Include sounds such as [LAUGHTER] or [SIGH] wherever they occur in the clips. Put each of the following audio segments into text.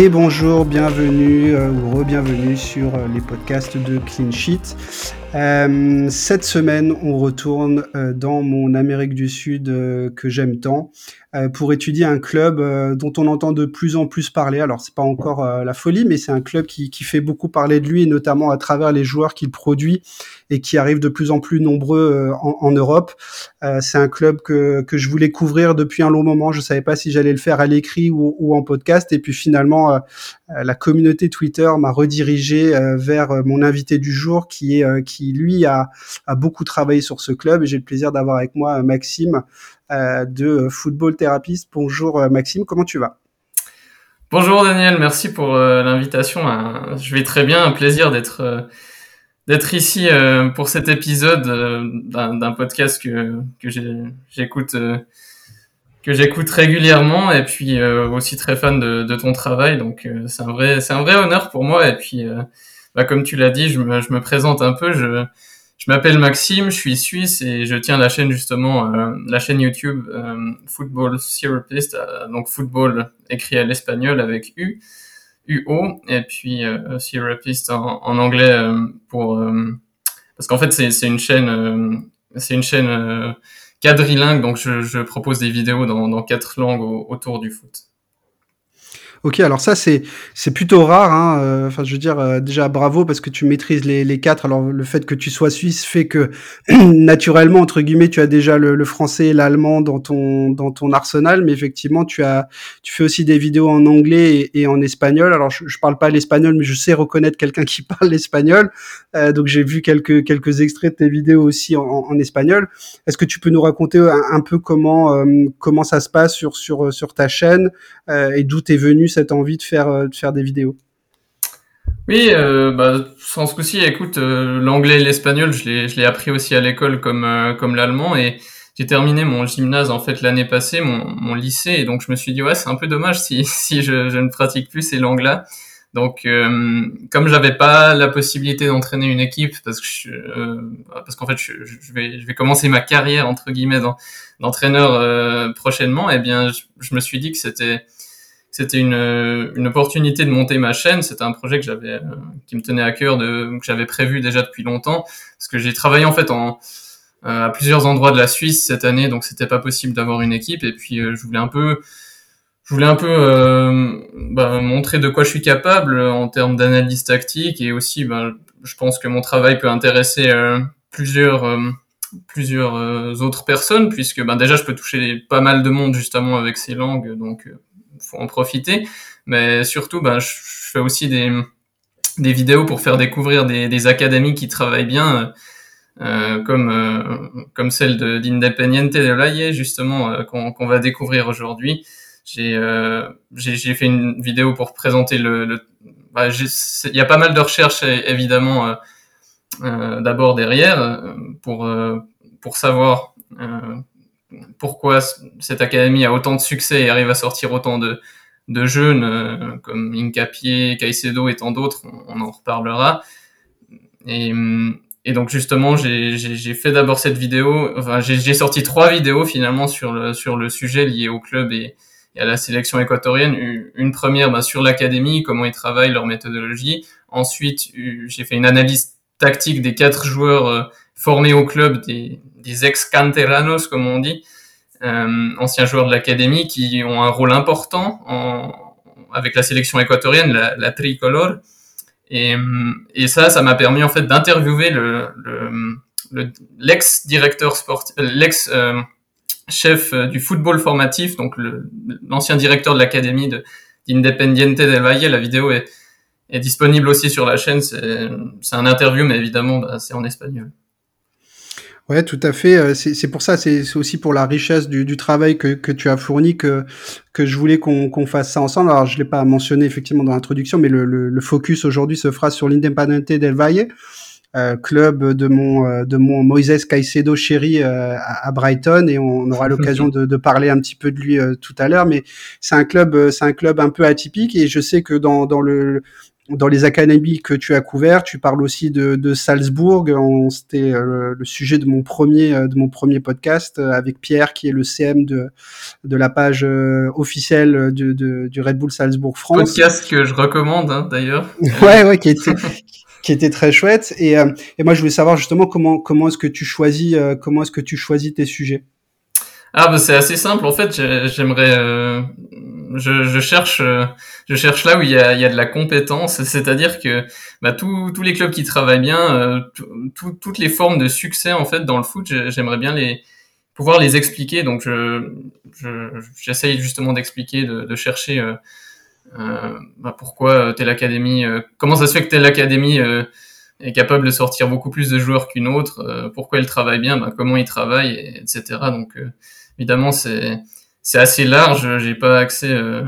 Et bonjour, bienvenue euh, ou re-bienvenue sur euh, les podcasts de Clean Sheet. Euh, cette semaine, on retourne euh, dans mon Amérique du Sud euh, que j'aime tant pour étudier un club dont on entend de plus en plus parler. Alors, c'est pas encore la folie, mais c'est un club qui, qui, fait beaucoup parler de lui, notamment à travers les joueurs qu'il produit et qui arrivent de plus en plus nombreux en, en, Europe. c'est un club que, que je voulais couvrir depuis un long moment. Je savais pas si j'allais le faire à l'écrit ou, ou, en podcast. Et puis finalement, la communauté Twitter m'a redirigé vers mon invité du jour, qui est qui lui a, beaucoup travaillé sur ce club. Et j'ai le plaisir d'avoir avec moi Maxime euh, de Football Therapist. Bonjour euh, Maxime, comment tu vas? Bonjour Daniel, merci pour euh, l'invitation. Je vais très bien, un plaisir d'être d'être ici pour cet épisode d'un podcast que, que j'écoute que j'écoute régulièrement et puis aussi très fan de, ton travail. Donc c'est un vrai c'est un vrai honneur pour moi et puis bah, comme tu l'as dit, je me, je me, présente un peu. Je, je m'appelle Maxime, je suis suisse et je tiens la chaîne justement, euh, la chaîne YouTube euh, Football Therapist, euh, donc football écrit à l'espagnol avec U, UO, et puis euh, Therapist en, en anglais euh, pour parce qu'en fait c'est une chaîne, c'est une chaîne quadrilingue, donc je, je, propose des vidéos dans, dans quatre langues autour du foot. Ok, alors ça c'est c'est plutôt rare. Hein. Euh, enfin, je veux dire euh, déjà bravo parce que tu maîtrises les, les quatre. Alors le fait que tu sois suisse fait que [CLEARS THROAT] naturellement entre guillemets tu as déjà le, le français et l'allemand dans ton dans ton arsenal, mais effectivement tu as tu fais aussi des vidéos en anglais et, en espagnol. Alors je, je parle pas l'espagnol, mais je sais reconnaître quelqu'un qui [LAUGHS] parle l'espagnol. Euh, donc j'ai vu quelques quelques extraits de tes vidéos aussi en, espagnol. Est-ce que tu peux nous raconter un, un peu comment euh, comment ça se passe sur sur sur ta chaîne et d'où t'es venu cette envie de faire, euh, de faire des vidéos oui, euh, bah, sans souci. Écoute, euh, l'anglais et l'espagnol, je l'ai, appris aussi à l'école comme comme l'allemand et j'ai terminé mon gymnase en fait l'année passée, mon, mon lycée, et donc je me suis dit ouais, c'est un peu dommage si [LAUGHS] si je, ne pratique plus ces langues-là. Donc, comme j'avais pas la possibilité d'entraîner une équipe, parce que je, parce qu'en fait, je, vais je vais commencer ma carrière entre guillemets d'entraîneur prochainement, et eh bien, je, me suis dit que c'était c'était une, une opportunité de monter ma chaîne. C'était un projet que j'avais, euh, qui me tenait à cœur, de, que j'avais prévu déjà depuis longtemps, parce que j'ai travaillé en fait en, euh, à plusieurs endroits de la Suisse cette année, donc c'était pas possible d'avoir une équipe. Et puis euh, je voulais un peu, je voulais un peu euh, bah, montrer de quoi je suis capable en termes d'analyse tactique et aussi, bah, je pense que mon travail peut intéresser plusieurs plusieurs autres personnes puisque bah, déjà je peux toucher pas mal de monde justement avec ces langues donc faut en profiter. Mais surtout, ben, je, fais aussi des, des vidéos pour faire découvrir des, des académies qui travaillent bien, euh, comme, euh, comme celle d'Independiente de, de Laie, justement, euh, qu'on va découvrir aujourd'hui. J'ai euh, j'ai fait une vidéo pour présenter le... bah, il y a pas mal de recherches, évidemment, euh, d'abord derrière, pour, pour savoir pourquoi cette académie a autant de succès et arrive à sortir autant de, de jeunes euh, comme Incapié, Caicedo et tant d'autres, on, en reparlera. Et, donc justement, j'ai fait d'abord cette vidéo, enfin j'ai sorti trois vidéos finalement sur le, sur le sujet lié au club et, et à la sélection équatorienne. Une première bah, sur l'académie, comment ils travaillent, leur méthodologie. Ensuite, j'ai fait une analyse tactique des quatre joueurs euh, formés au club, des, des ex-canteranos, comme on dit, euh, anciens joueurs de l'académie qui ont un rôle important en, avec la sélection équatorienne, la, la tricolore. Et, et, ça, ça m'a permis en fait d'interviewer le, le, l'ex-directeur sportif, euh, l'ex euh, chef du football formatif, donc l'ancien directeur de l'académie de d'Independiente del Valle. La vidéo est, est disponible aussi sur la chaîne. C'est un interview, mais évidemment, bah, c'est en espagnol. Ouais, tout à fait. Euh, c'est pour ça, c'est aussi pour la richesse du, du travail que, que, tu as fourni que, que je voulais qu'on fasse ça ensemble. Alors, je l'ai pas mentionné effectivement dans l'introduction, mais le, le, le focus aujourd'hui se fera sur l'Independiente del Valle, euh, club de mon euh, de mon Moises Caicedo chéri euh, à, Brighton, et on aura [LAUGHS] l'occasion de, de, parler un petit peu de lui tout à l'heure. Mais c'est un club, c'est un club un peu atypique, et je sais que dans dans le dans les académies que tu as couvertes. Tu parles aussi de, de Salzbourg. C'était le, sujet de mon premier de mon premier podcast avec Pierre, qui est le CM de de la page officielle de, de, du Red Bull Salzbourg France. Podcast que je recommande hein, d'ailleurs. [LAUGHS] ouais, ouais, qui était qui était très chouette. Et, et moi, je voulais savoir justement comment comment est-ce que tu choisis comment est-ce que tu choisis tes sujets? Ah bah c'est assez simple en fait. J'aimerais, euh, je, cherche, euh, je cherche là où il y a, de la compétence, c'est-à-dire que bah, tous les clubs qui travaillent bien, euh, toutes les formes de succès en fait dans le foot, j'aimerais bien pouvoir les expliquer. Donc je, j'essaye justement d'expliquer, de, de, chercher euh, bah, pourquoi telle académie, comment ça se fait que telle académie est capable de sortir beaucoup plus de joueurs qu'une autre, pourquoi elle travaille bien, bah, comment ils travaillent, etc. Donc évidemment, c'est c'est assez large. J'ai pas accès. Euh,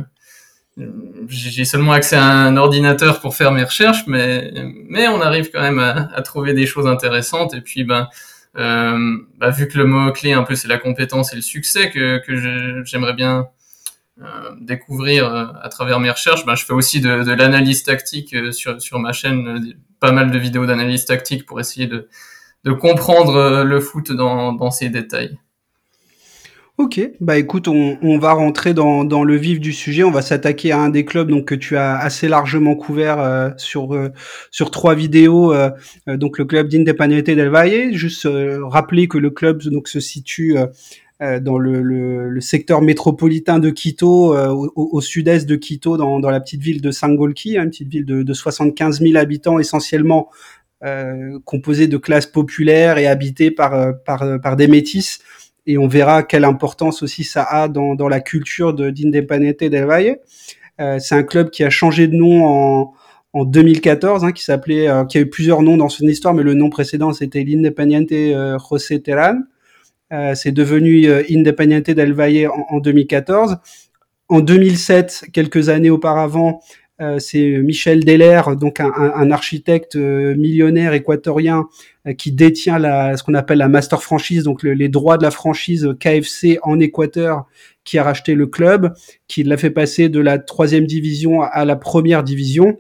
j'ai seulement accès à un ordinateur pour faire mes recherches, mais mais on arrive quand même à, trouver des choses intéressantes. Et puis ben euh, bah, vu que le mot clé un peu c'est la compétence et le succès que que j'aimerais bien euh, découvrir euh, à travers mes recherches, ben, je fais aussi de, l'analyse tactique sur sur ma chaîne, pas mal de vidéos d'analyse tactique pour essayer de de comprendre le foot dans dans ses détails. Ok, bah écoute, on, on va rentrer dans, dans, le vif du sujet. On va s'attaquer à un des clubs donc que tu as assez largement couvert euh, sur euh, sur trois vidéos. Euh, donc le club d'Independiente del Valle. Juste rappeler que le club donc se situe dans le, le, le, secteur métropolitain de Quito, au, au sud-est de Quito, dans, dans, la petite ville de Sangolquí, hein, une petite ville de, de 75 000 habitants, essentiellement composée de classes populaires et habitée par par, par des métis et on verra quelle importance aussi ça a dans, dans la culture de d'Independiente del Valle. Euh, c'est un club qui a changé de nom en, en 2014, hein, qui s'appelait, euh, qui a eu plusieurs noms dans son histoire, mais le nom précédent c'était l'Independiente euh, José Terán. C'est devenu Independiente del Valle en, en, 2014. En 2007, quelques années auparavant, c'est Michel Deller, donc un, un architecte euh, millionnaire équatorien euh, qui détient la, ce qu'on appelle la master franchise, donc les droits de la franchise KFC en Équateur, qui a racheté le club, qui l'a fait passer de la troisième division à la première division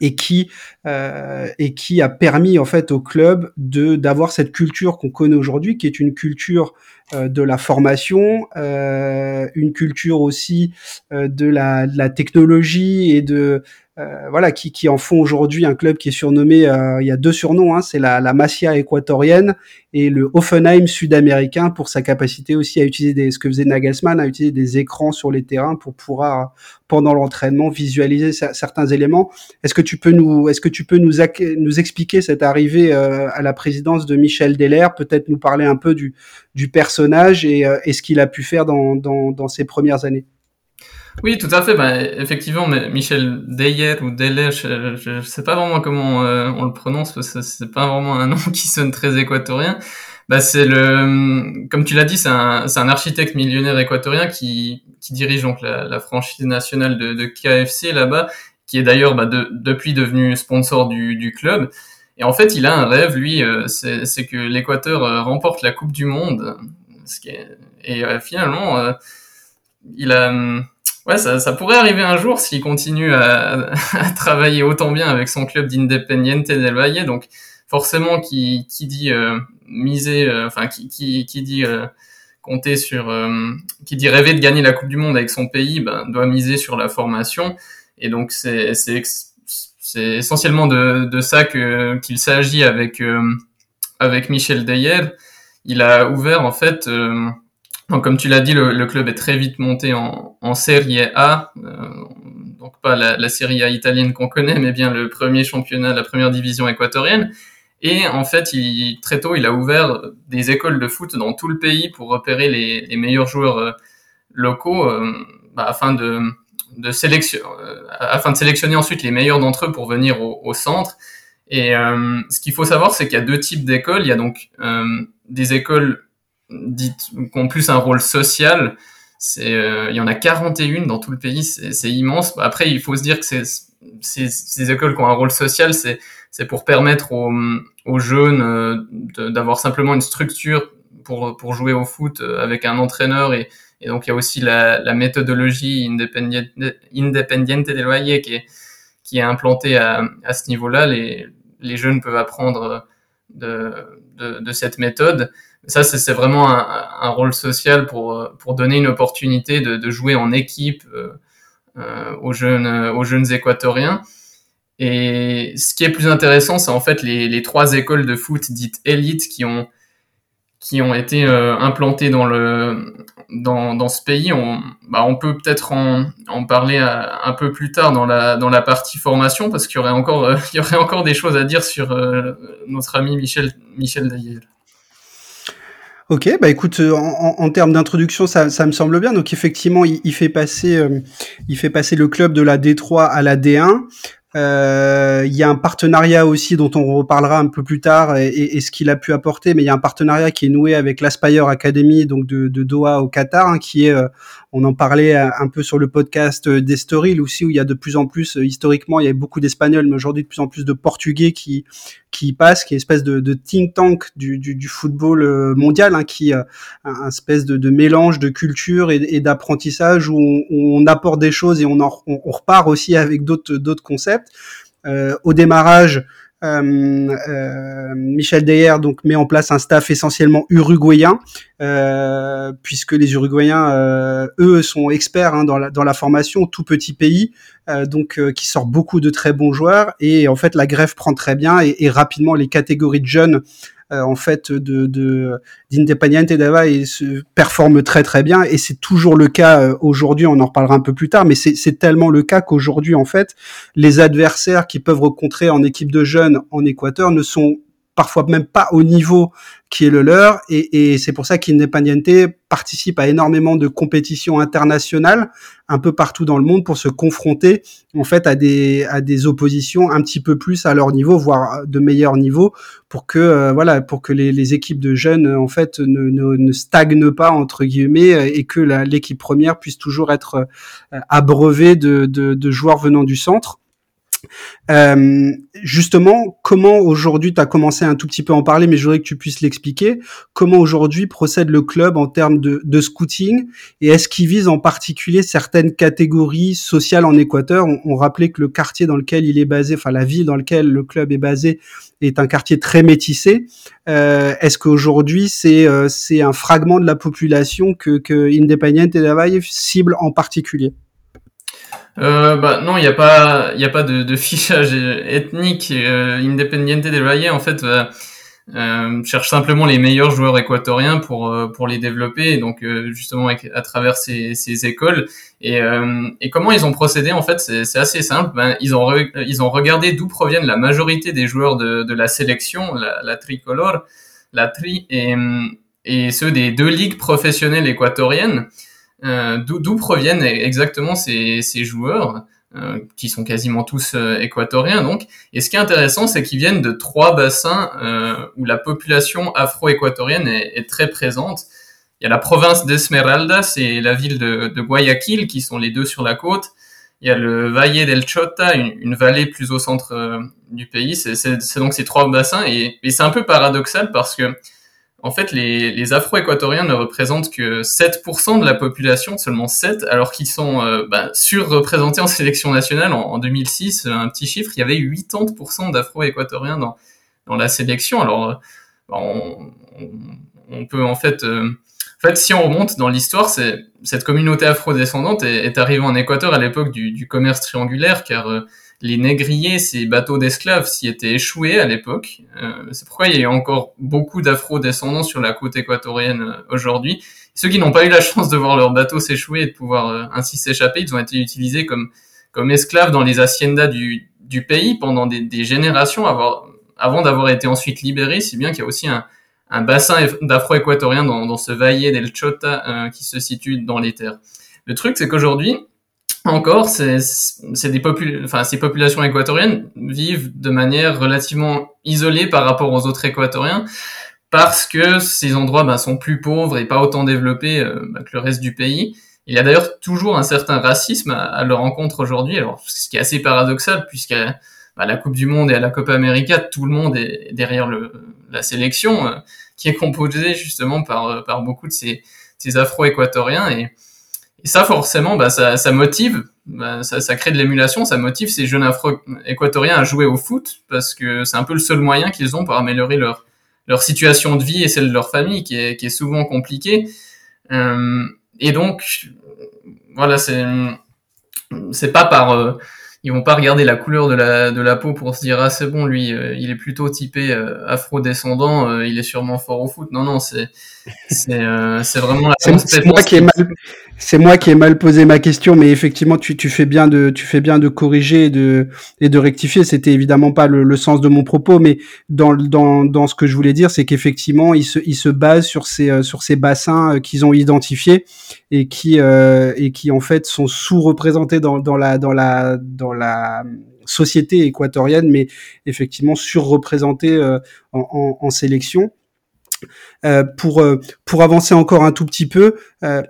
et qui euh, et qui a permis en fait au club de d'avoir cette culture qu'on connaît aujourd'hui, qui est une culture euh, de la formation, euh, une culture aussi euh, de la, de, la, technologie et de voilà, qui, qui en font aujourd'hui un club qui est surnommé, euh, il y a deux surnoms, hein, c'est la, la Masia équatorienne et le Hoffenheim sud-américain pour sa capacité aussi à utiliser des, ce que faisait Nagelsmann, à utiliser des écrans sur les terrains pour pouvoir pendant l'entraînement visualiser certains éléments. Est-ce que tu peux nous, est-ce que tu peux nous, nous expliquer cette arrivée euh, à la présidence de Michel Deller, peut-être nous parler un peu du, du personnage et, et ce qu'il a pu faire dans, dans, dans ses premières années? Oui, tout à fait. Ben, effectivement, Michel Deyer ou Deller, je ne sais pas vraiment comment euh, on le prononce parce que c'est pas vraiment un [LAUGHS] nom qui sonne très équatorien. Bah, c'est le, comme tu l'as dit, c'est un, un, architecte millionnaire équatorien qui, qui dirige donc la, franchise nationale de, KFC là-bas, qui est d'ailleurs bah, de, depuis devenu sponsor du, du, club. Et en fait, il a un rêve, lui, euh, c'est que l'Équateur euh, remporte la Coupe du Monde. Et finalement, il a Ouais, ça, ça, pourrait arriver un jour s'il continue à, [LAUGHS] à, travailler autant bien avec son club d'Independiente del Valle. Donc, forcément, qui, qui dit euh, miser, euh, enfin, qui, qui, qui dit euh, compter sur, euh, qui dit rêver de gagner la Coupe du Monde avec son pays, ben, doit miser sur la formation. Et donc, c'est, c'est, c'est essentiellement de, de ça que qu'il s'agit avec avec Michel Deyer. Il a ouvert en fait donc, comme tu l'as dit, le, le, club est très vite monté en, en Serie A, euh, donc pas la, la, Serie A italienne qu'on connaît, mais bien le premier championnat, la première division équatorienne. Et en fait, il, très tôt, il a ouvert des écoles de foot dans tout le pays pour repérer les, les meilleurs joueurs euh, locaux, euh, bah, afin de, de sélection, euh, afin de sélectionner ensuite les meilleurs d'entre eux pour venir au, au centre. Et euh, ce qu'il faut savoir, c'est qu'il y a deux types d'écoles. Il y a donc des écoles dites qui ont plus un rôle social. C'est, euh, il y en a 41 dans tout le pays, c'est immense. Après, il faut se dire que c'est ces écoles qui ont un rôle social, c'est pour permettre aux, jeunes euh, d'avoir simplement une structure pour jouer au foot euh, avec un entraîneur et, donc il y a aussi la, méthodologie independiente, independiente del Valle qui est qui est implanté à, ce niveau-là. Les, jeunes peuvent apprendre de, de cette méthode. Ça, c'est vraiment un, rôle social pour, pour donner une opportunité de, de jouer en équipe euh, aux, jeunes, aux jeunes équatoriens. Et ce qui est plus intéressant, c'est en fait les, les, trois écoles de foot dites élites qui ont qui ont été euh, implantées dans le dans, dans ce pays. On, bah, on peut peut-être en, en parler un peu plus tard dans la dans la partie formation parce qu'il y aurait encore euh, [LAUGHS] il y aurait encore des choses à dire sur euh, notre ami Michel Michel Dayel. Ok, bah écoute, en, en termes d'introduction, ça, ça, me semble bien. Donc effectivement, il, il fait passer, il fait passer le club de la D3 à la D1. Euh, il y a un partenariat aussi dont on reparlera un peu plus tard et, et, ce qu'il a pu apporter, mais il y a un partenariat qui est noué avec l'Aspire Academy donc de, de, Doha au Qatar, hein, qui est, euh, on en parlait un peu sur le podcast d'Estoril aussi où il y a de plus en plus, euh, historiquement, il y a beaucoup d'Espagnols, mais aujourd'hui de plus en plus de Portugais qui qui passent, qui est une espèce de, de think tank du, du, du football mondial, hein, qui un, un espèce de, de, mélange de culture et, d'apprentissage où on, on, apporte des choses et on, en, on, repart aussi avec d'autres concepts. Euh, au démarrage, euh, euh, Michel Deyer donc met en place un staff essentiellement uruguayen, euh, puisque les Uruguayens, euh, eux, sont experts hein, dans, la, formation, tout petit pays, donc qui sort beaucoup de très bons joueurs, et en fait la greffe prend très bien, et, rapidement les catégories de jeunes euh, en fait de d'Independiente de, et se performe très très bien. Et c'est toujours le cas euh, aujourd'hui. On en reparlera un peu plus tard. Mais c'est tellement le cas qu'aujourd'hui en fait les adversaires qui peuvent rencontrer en équipe de jeunes en Équateur ne sont parfois même pas au niveau qui est le leur, et, c'est pour ça qu'Independiente participe à énormément de compétitions internationales un peu partout dans le monde pour se confronter en fait à des à des oppositions un petit peu plus à leur niveau, voire de meilleur niveau, pour que euh, voilà pour que les, équipes de jeunes en fait ne, ne, ne stagnent pas entre guillemets et que l'équipe première puisse toujours être euh, abreuvée de, de joueurs venant du centre. Euh, justement, comment aujourd'hui, tu as commencé un tout petit peu à en parler, mais je voudrais que tu puisses l'expliquer, comment aujourd'hui procède le club en termes de, de scouting et est-ce qu'il vise en particulier certaines catégories sociales en Équateur? On, on, rappelait que le quartier dans lequel il est basé, enfin la ville dans laquelle le club est basé, est un quartier très métissé. Euh, est-ce qu'aujourd'hui, c'est euh, c'est un fragment de la population que, que Independiente de Valle cible en particulier? Euh, bah non, il n'y a pas, il a pas de, de fichage ethnique. Euh, Independiente del Valle, en fait, euh, euh, cherche simplement les meilleurs joueurs équatoriens pour euh, pour les développer. Donc euh, justement à travers ces, ces écoles. Et, et comment ils ont procédé En fait, c'est assez simple. Ben, ils ont ils ont regardé d'où proviennent la majorité des joueurs de, de la sélection, la, la tricolore, la tri et et ceux des deux ligues professionnelles équatoriennes. Euh, d'où proviennent exactement ces, ces joueurs euh, qui sont quasiment tous euh, équatoriens donc. Et ce qui est intéressant, c'est qu'ils viennent de trois bassins où la population afro-équatorienne est, est, très présente. Il y a la province d'Esmeraldas et la ville de, de, Guayaquil qui sont les deux sur la côte. Il y a le Valle del Chota, une, une vallée plus au centre du pays. C'est donc ces trois bassins et, et c'est un peu paradoxal parce que en fait, les, Afro-Équatoriens ne représentent que 7% de la population, seulement 7, alors qu'ils sont euh, bah, surreprésentés en [LAUGHS] sélection nationale. En, 2006, un petit chiffre, il y avait 80% d'Afro-Équatoriens dans, la sélection. Alors, euh, bah, on, peut en fait... Euh, en fait, si on remonte dans l'histoire, cette communauté afro-descendante est, est, arrivée en Équateur à l'époque du, commerce triangulaire, car euh, les négriers, ces bateaux d'esclaves, s'y étaient échoués à l'époque. Euh, c'est pourquoi il y a encore beaucoup d'afro-descendants sur la côte équatorienne euh, aujourd'hui. Ceux qui n'ont pas eu la chance de voir leur bateau s'échouer et de pouvoir euh, ainsi s'échapper, ils ont été utilisés comme, comme esclaves dans les haciendas du, du pays pendant des, des générations avant, d'avoir été ensuite libérés, si bien qu'il y a aussi un, un bassin d'afro-équatoriens dans, dans, ce Valle del Chota euh, qui se situe dans les terres. Le truc, c'est qu'aujourd'hui, encore, c'est des popul enfin, ces populations équatoriennes vivent de manière relativement isolée par rapport aux autres équatoriens parce que ces endroits bah, sont plus pauvres et pas autant développés euh, bah, que le reste du pays. Il y a d'ailleurs toujours un certain racisme à, leur encontre aujourd'hui, alors ce qui est assez paradoxal puisque bah, la Coupe du Monde et à la Copa América, tout le monde est derrière le, la sélection euh, qui est composée justement par, par beaucoup de ces, ces Afro-Équatoriens et et ça, forcément, bah, ça, ça, motive bah, ça, ça, crée de l'émulation, ça motive ces jeunes afro-équatoriens à jouer au foot parce que c'est un peu le seul moyen qu'ils ont pour améliorer leur leur situation de vie et celle de leur famille qui est, qui est souvent compliquée. Euh, et donc, voilà, c'est c'est pas par euh, ils vont pas regarder la couleur de la de la peau pour se dire ah c'est bon lui euh, il est plutôt typé euh, afro-descendant il est sûrement fort au foot non non c'est c'est c'est vraiment la c'est moi qui ai mal c'est moi qui ai mal posé ma question, mais effectivement, tu, tu fais bien de, tu fais bien de corriger et de, et de rectifier. C'était évidemment pas le, le, sens de mon propos, mais dans, dans, dans ce que je voulais dire, c'est qu'effectivement, ils se, ils se basent sur ces, euh, sur ces bassins euh, qu'ils ont identifiés et qui, euh, et qui en fait sont sous-représentés dans, dans la, dans la, dans la société équatorienne, mais effectivement surreprésentés euh, en, sélection. Euh, pour avancer encore un tout petit peu, euh,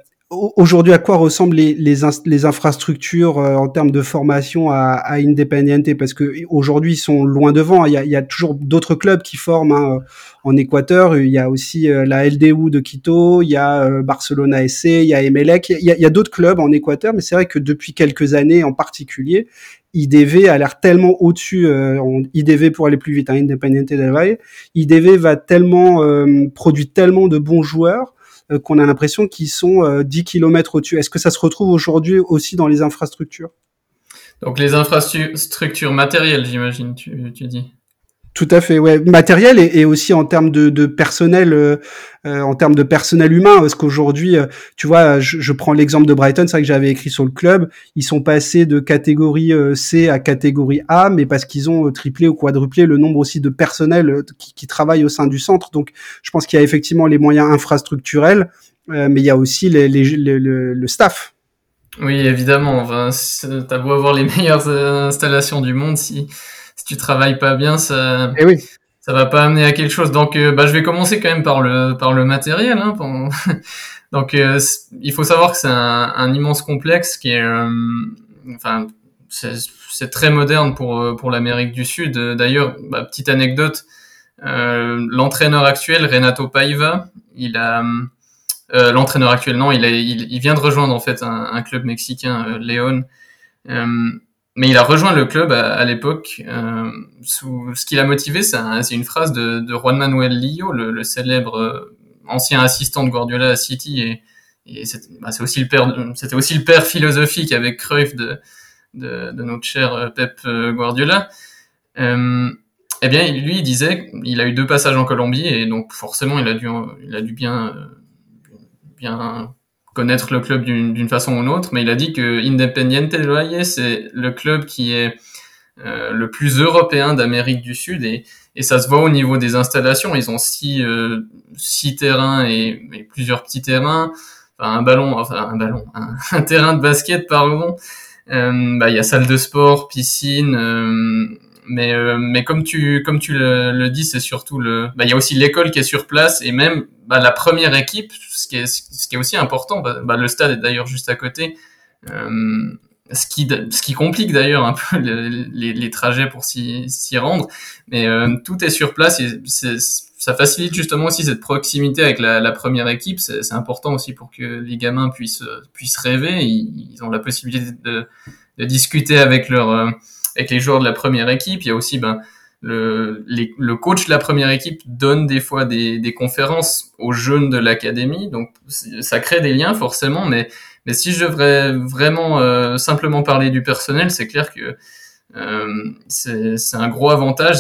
aujourd'hui, à quoi ressemblent les, les, les infrastructures euh, en termes de formation à, à Independiente? Parce que aujourd'hui, ils sont loin devant. Il y a, il y a toujours d'autres clubs qui forment hein, en Équateur. Il y a aussi euh, la LDU de Quito, il y a euh, Barcelona SC, il y a Emelec. Il y a, a d'autres clubs en Équateur, mais c'est vrai que depuis quelques années en particulier, IDV a l'air tellement au-dessus, euh, IDV pour aller plus vite, hein, Independiente del IDV va tellement, euh, produit tellement de bons joueurs euh, qu'on a l'impression qu'ils sont 10 euh, km au-dessus. Est-ce que ça se retrouve aujourd'hui aussi dans les infrastructures? Donc les infrastructures matérielles, j'imagine, tu, tu dis tout à fait, ouais, matériel et, aussi en termes de, de personnel, euh, euh, en termes de personnel humain, parce qu'aujourd'hui, euh, tu vois, je, je prends l'exemple de Brighton, c'est vrai que j'avais écrit sur le club, ils sont passés de catégorie C à catégorie A, mais parce qu'ils ont triplé ou quadruplé le nombre aussi de personnel qui, qui travaillent au sein du centre. Donc, je pense qu'il y a effectivement les moyens infrastructurels, mais il y a aussi les, les, le, le staff. Oui, évidemment. Enfin, T'as beau avoir les [LAUGHS] meilleures installations du monde, si si tu travailles pas bien, ça, eh oui. ça va pas amener à quelque chose. Donc, euh, bah, je vais commencer quand même par le par le matériel. Hein, [LAUGHS] Donc, euh, il faut savoir que c'est un, un, immense complexe qui est, euh, enfin, c'est très moderne pour pour l'Amérique du Sud. D'ailleurs, bah, petite anecdote, l'entraîneur actuel Renato Paiva, il a l'entraîneur actuel non, il, a, il, il, vient de rejoindre en fait un, un club mexicain, León mais il a rejoint le club à, l'époque. Euh, ce qui l'a motivé, c'est une phrase de, de, Juan Manuel Lillo, le, le célèbre euh, ancien assistant de Guardiola à City, et, et c'est bah, aussi le père, c'était aussi le père philosophique avec Cruyff de, de, de notre cher euh, Pep euh, Guardiola. Euh, eh bien, lui, il disait, il a eu deux passages en Colombie, et donc forcément, il a dû, il a dû bien, bien connaître le club d'une façon ou d'une autre, mais il a dit que Independiente del Valle, c'est le club qui est euh, le plus européen d'Amérique du Sud et, et, ça se voit au niveau des installations. Ils ont six, euh, six terrains et, et, plusieurs petits terrains, enfin un ballon, enfin un ballon, [LAUGHS] un, terrain de basket pardon. Euh, bah, il y a salle de sport, piscine, euh, mais euh, mais comme tu comme tu le, le dis, c'est surtout le. Bah, il y a aussi l'école qui est sur place et même bah, la première équipe, ce qui est ce qui est aussi important. Bah, bah le stade est d'ailleurs juste à côté. Euh, ce qui ce qui complique d'ailleurs un [LAUGHS] peu les, les, trajets pour s'y rendre, mais euh, tout est sur place et ça facilite justement aussi cette proximité avec la, la première équipe. C'est important aussi pour que les gamins puissent puissent rêver. Ils, ils ont la possibilité de, de discuter avec leur euh, avec les joueurs de la première équipe. Il y a aussi ben, le, les, le coach de la première équipe donne des fois des, des conférences aux jeunes de l'académie, donc ça crée des liens forcément. Mais, mais si je devrais vraiment euh, simplement parler du personnel, c'est clair que euh, c'est un gros avantage.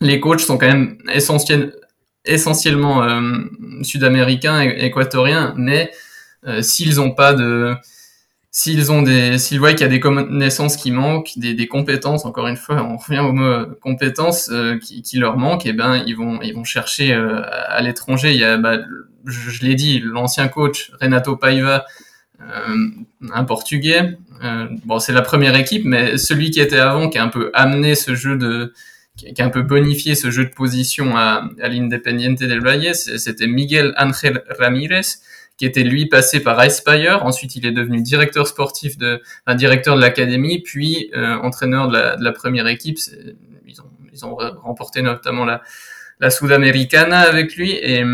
les coachs sont quand même essentiels, essentiellement euh, sud-américains, équatoriens, mais euh, s'ils n'ont pas de s'ils ont des, s'ils voient qu'il y a des connaissances qui manquent, des, des, compétences, encore une fois, on revient au mot compétences euh, qui, qui, leur manquent, et eh ben ils vont, ils vont chercher euh, à l'étranger. Il y a, bah, je, je l'ai dit, l'ancien coach Renato Paiva, euh, un Portugais. bon, c'est la première équipe, mais celui qui était avant, qui a un peu amené ce jeu de, qui a un peu bonifié ce jeu de position à, à l'Independiente del Valle, c'était Miguel Ángel Ramírez qui était lui passé par Aspire. Ensuite, il est devenu directeur sportif de, un directeur de l'académie, puis euh, entraîneur de la, de la, première équipe. Ils ont, ils ont remporté notamment la, la Sudamericana avec lui. Et,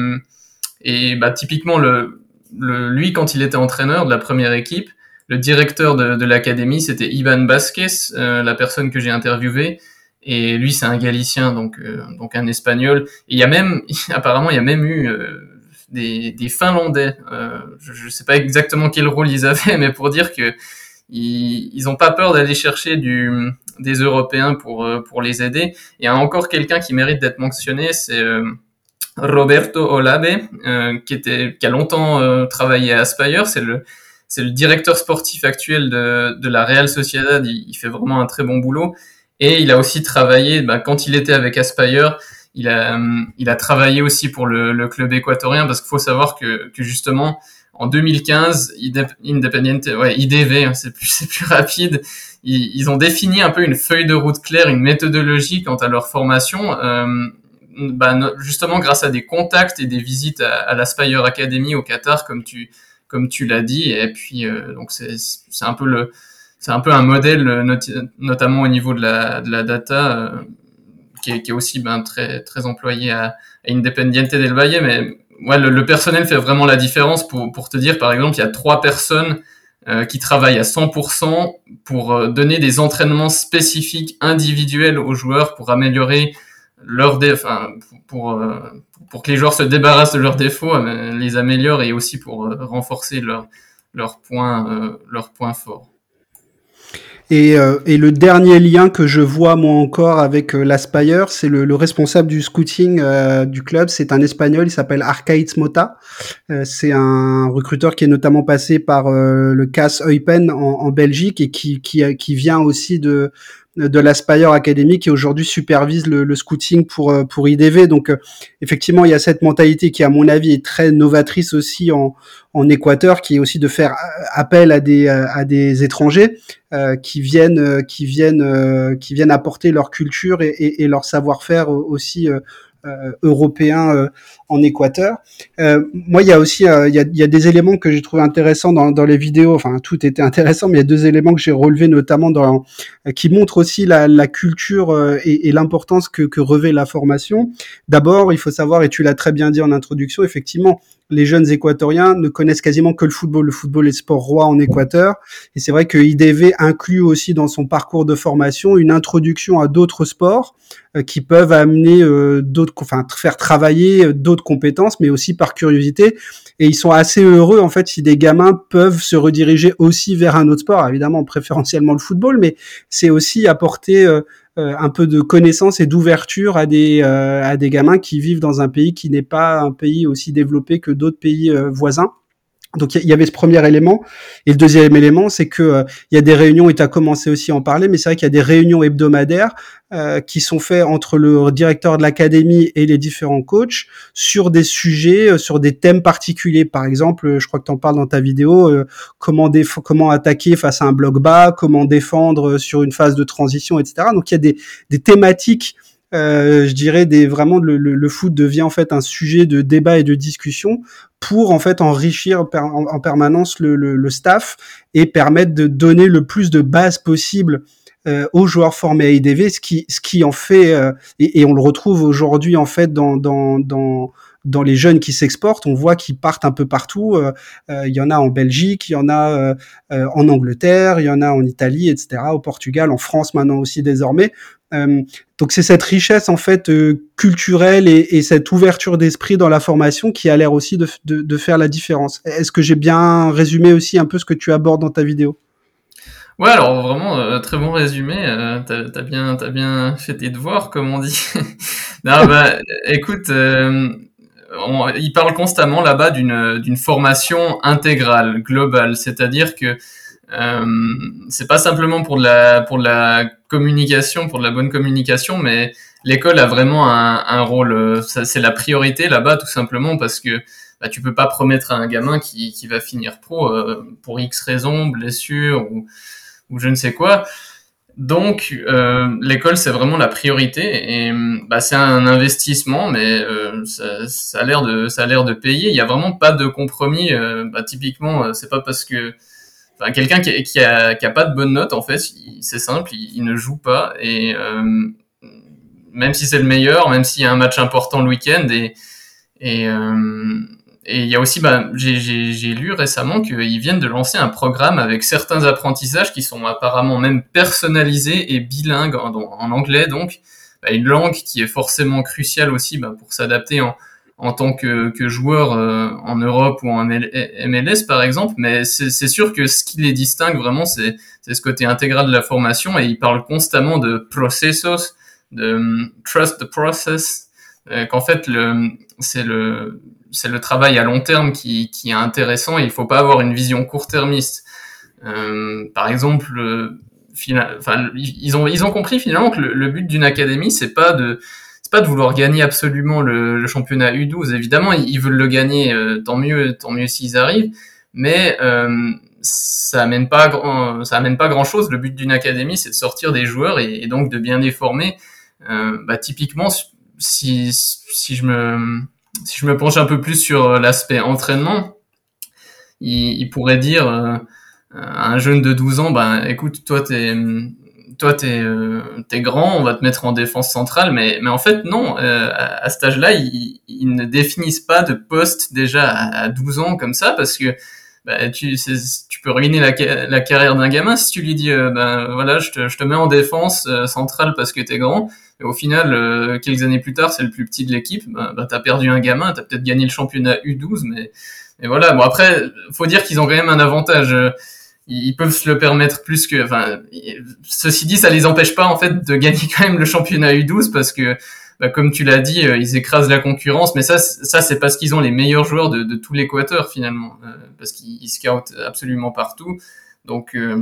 et bah, typiquement, le, le, lui, quand il était entraîneur de la première équipe, le directeur de, de l'académie, c'était Ivan Vasquez, la personne que j'ai interviewée. Et lui, c'est un Galicien, donc donc un Espagnol. Et il y a même, [LAUGHS] apparemment, il y a même eu des, des Finlandais. je ne sais pas exactement quel rôle ils avaient, [LAUGHS] mais pour dire que ils n'ont pas peur d'aller chercher du, des Européens pour, euh, pour les aider. Il y a encore quelqu'un qui mérite d'être mentionné, c'est euh, Roberto Olabe, euh, qui, était, qui a longtemps travaillé à Aspire. C'est le, c'est le directeur sportif actuel de, de la Real Sociedad. Il, fait vraiment un très bon boulot. Et il a aussi travaillé, bah, quand il était avec Aspire, il a, il a travaillé aussi pour le, le club équatorien parce qu'il faut savoir que, que justement, en 2015, Independiente, ouais, IDV, hein, c'est plus, [LAUGHS] plus rapide. Ils, ont défini un peu une feuille de route claire, une méthodologie quant à leur formation, euh, bah, justement grâce à des contacts et des visites à, à l'Aspire Academy au Qatar, comme tu, comme tu l'as dit. Et puis, euh, donc c'est, c'est un peu le, c'est un peu un modèle, notamment au niveau de la, de la data, euh, qui, est, qui est aussi ben, très, très employé à, à Independiente del Valle, mais ouais, le, personnel fait vraiment la différence pour, pour te dire, par exemple, il y a trois personnes euh, qui travaillent à 100% pour euh, donner des entraînements spécifiques individuels aux joueurs pour améliorer leurs défauts, enfin, pour, euh, pour que les joueurs se débarrassent de leurs défauts, les améliorent et aussi pour renforcer leurs leurs points, leurs points forts. Et, euh, et, le dernier lien que je vois moi encore avec euh, l'Aspire, c'est le, le, responsable du scouting euh, du club. C'est un Espagnol, il s'appelle Arcaiz Mota. Euh, c'est un recruteur qui est notamment passé par le CAS Eupen en, en, Belgique et qui, qui, qui vient aussi de de l'Aspire Academy qui aujourd'hui supervise le, le, scouting pour pour IDV. Donc effectivement, il y a cette mentalité qui, à mon avis, est très novatrice aussi en, en Équateur, qui est aussi de faire appel à des à des étrangers. Euh, qui viennent, euh, qui viennent, euh, qui viennent apporter leur culture et, et, et leur savoir-faire aussi européen en Équateur. moi, il y a aussi, il y a, y, a, des éléments que j'ai trouvé intéressants dans, dans, les vidéos. Enfin, tout était intéressant, mais il y a deux éléments que j'ai relevés, notamment dans, qui montrent aussi la, la culture et, et l'importance que, que revêt la formation. D'abord, il faut savoir, et tu l'as très bien dit en introduction, effectivement, les jeunes équatoriens ne connaissent quasiment que le football. Le football est sport roi en Équateur. Et c'est vrai que IDV inclut aussi dans son parcours de formation une introduction à d'autres sports euh, qui peuvent amener euh, d'autres, enfin faire travailler euh, d'autres compétences, mais aussi par curiosité. Et ils sont assez heureux en fait si des gamins peuvent se rediriger aussi vers un autre sport, évidemment préférentiellement le football, mais c'est aussi apporter un peu de connaissance et d'ouverture à des euh, à des gamins qui vivent dans un pays qui n'est pas un pays aussi développé que d'autres pays euh, voisins. Donc il y avait ce premier élément. Et le deuxième élément, c'est que euh, il y a des réunions, et tu as commencé aussi à en parler, mais c'est vrai qu'il y a des réunions hebdomadaires euh, qui sont faites entre le directeur de l'académie et les différents coachs sur des sujets, euh, sur des thèmes particuliers. Par exemple, je crois que tu en parles dans ta vidéo, comment, comment attaquer face à un bloc bas, comment défendre sur une phase de transition, etc. Donc il y a des, des thématiques euh, je dirais des vraiment le, le, foot devient en fait un sujet de débat et de discussion pour en fait enrichir en, permanence le, le, staff et permettre de donner le plus de bases possible euh, aux joueurs formés à IDV, ce qui ce qui en fait euh, et, et, on le retrouve aujourd'hui en fait dans dans dans dans les jeunes qui s'exportent, on voit qu'ils partent un peu partout. Euh, euh, il y en a en Belgique, il y en a euh, en Angleterre, il y en a en Italie, etc., au Portugal, en France maintenant aussi désormais. Donc c'est cette richesse en fait culturelle et, et, cette ouverture d'esprit dans la formation qui a l'air aussi de, faire la différence. Est-ce que j'ai bien résumé aussi un peu ce que tu abordes dans ta vidéo? Ouais, alors vraiment très bon résumé. Euh, t'as as bien, as bien fait tes devoirs, comme on dit. [LAUGHS] non, bah, écoute, il parle constamment là-bas d'une d'une formation intégrale, globale, c'est-à-dire que euh, c'est pas simplement pour de la pour de la communication, pour de la bonne communication, mais l'école a vraiment un, rôle. Euh, c'est la priorité là-bas, tout simplement parce que bah, tu peux pas promettre à un gamin qui, qui va finir pro euh, pour X raisons, blessure ou, ou je ne sais quoi. Donc, l'école, c'est vraiment la priorité et bah, c'est un investissement, mais ça, a l'air de ça a l'air de payer. Il y a vraiment pas de compromis. Euh, bah, typiquement, c'est pas parce que enfin, quelqu'un qui, qui, a, qui a pas de bonne note, en fait, c'est simple, il, ne joue pas et euh, même si c'est le meilleur, même s'il y a un match important le week-end et et et il y a aussi, bah, j'ai lu récemment qu'ils viennent de lancer un programme avec certains apprentissages qui sont apparemment même personnalisés et bilingues en, en anglais, donc bah, une langue qui est forcément cruciale aussi bah, pour s'adapter en, en tant que, que joueur euh, en Europe ou en MLS par exemple, mais c'est sûr que ce qui les distingue vraiment, c'est ce côté intégral de la formation et ils parlent constamment de processos, de um, trust the process, euh, qu'en fait le c'est le le travail à long terme qui, qui est intéressant et il faut pas avoir une vision court-termiste. Euh, par exemple, euh, enfin, ils ont ils ont compris finalement que le, but d'une académie c'est pas de pas de vouloir gagner absolument le, le championnat U12. Évidemment, ils, veulent le gagner, euh, tant mieux tant mieux s'ils arrivent, mais euh, ça amène pas grand, ça amène pas grand chose. Le but d'une académie, c'est de sortir des joueurs et, et donc de bien les former. Euh, bah, typiquement, si si je me si je me penche un peu plus sur l'aspect entraînement, il, il, pourrait dire euh, un jeune de 12 ans, ben écoute, toi t'es toi t'es euh, es grand, on va te mettre en défense centrale, mais mais en fait non, euh, à, cet âge-là, ils, ne définissent pas de poste déjà à, à 12 ans comme ça parce que bah, tu, peux ruiner la, carrière d'un gamin si tu lui dis euh, ben voilà je te, mets en défense euh, centrale parce que t'es grand. Et au final quelques années plus tard c'est le plus petit de l'équipe ben, ben t'as perdu un gamin t'as peut-être gagné le championnat U12 mais et voilà. Bon après faut dire qu'ils ont quand même un avantage ils peuvent se le permettre plus que enfin ceci dit ça les empêche pas en fait de gagner quand même le championnat U12 parce que bah, comme tu l'as dit, euh, ils écrasent la concurrence, mais ça, ça c'est parce qu'ils ont les meilleurs joueurs de, de tout l'Équateur finalement, euh, parce qu'ils scoutent absolument partout. Donc euh,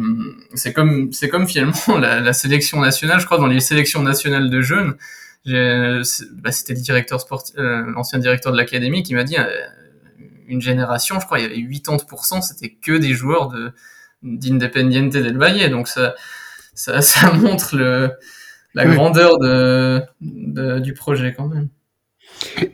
c'est comme c'est comme finalement [LAUGHS] la, la, sélection nationale, je crois dans les sélections nationales de jeunes, bah, c'était le directeur sportif, l'ancien directeur de l'académie qui m'a dit une génération, je crois, il y avait 80%, c'était que des joueurs de d'Independiente del Valle, donc ça, ça, [LAUGHS] ça montre le la grandeur de, du projet quand même.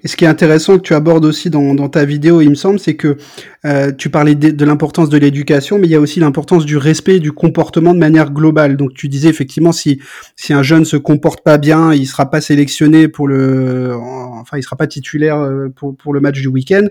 Et ce qui est intéressant que tu abordes aussi dans, dans ta vidéo, il me semble, c'est que euh, tu parlais de, de l'importance de l'éducation, mais il y a aussi l'importance du respect du comportement de manière globale. Donc tu disais effectivement si si un jeune se comporte pas bien, il sera pas sélectionné pour le, enfin il sera pas titulaire euh, pour pour le match du week-end.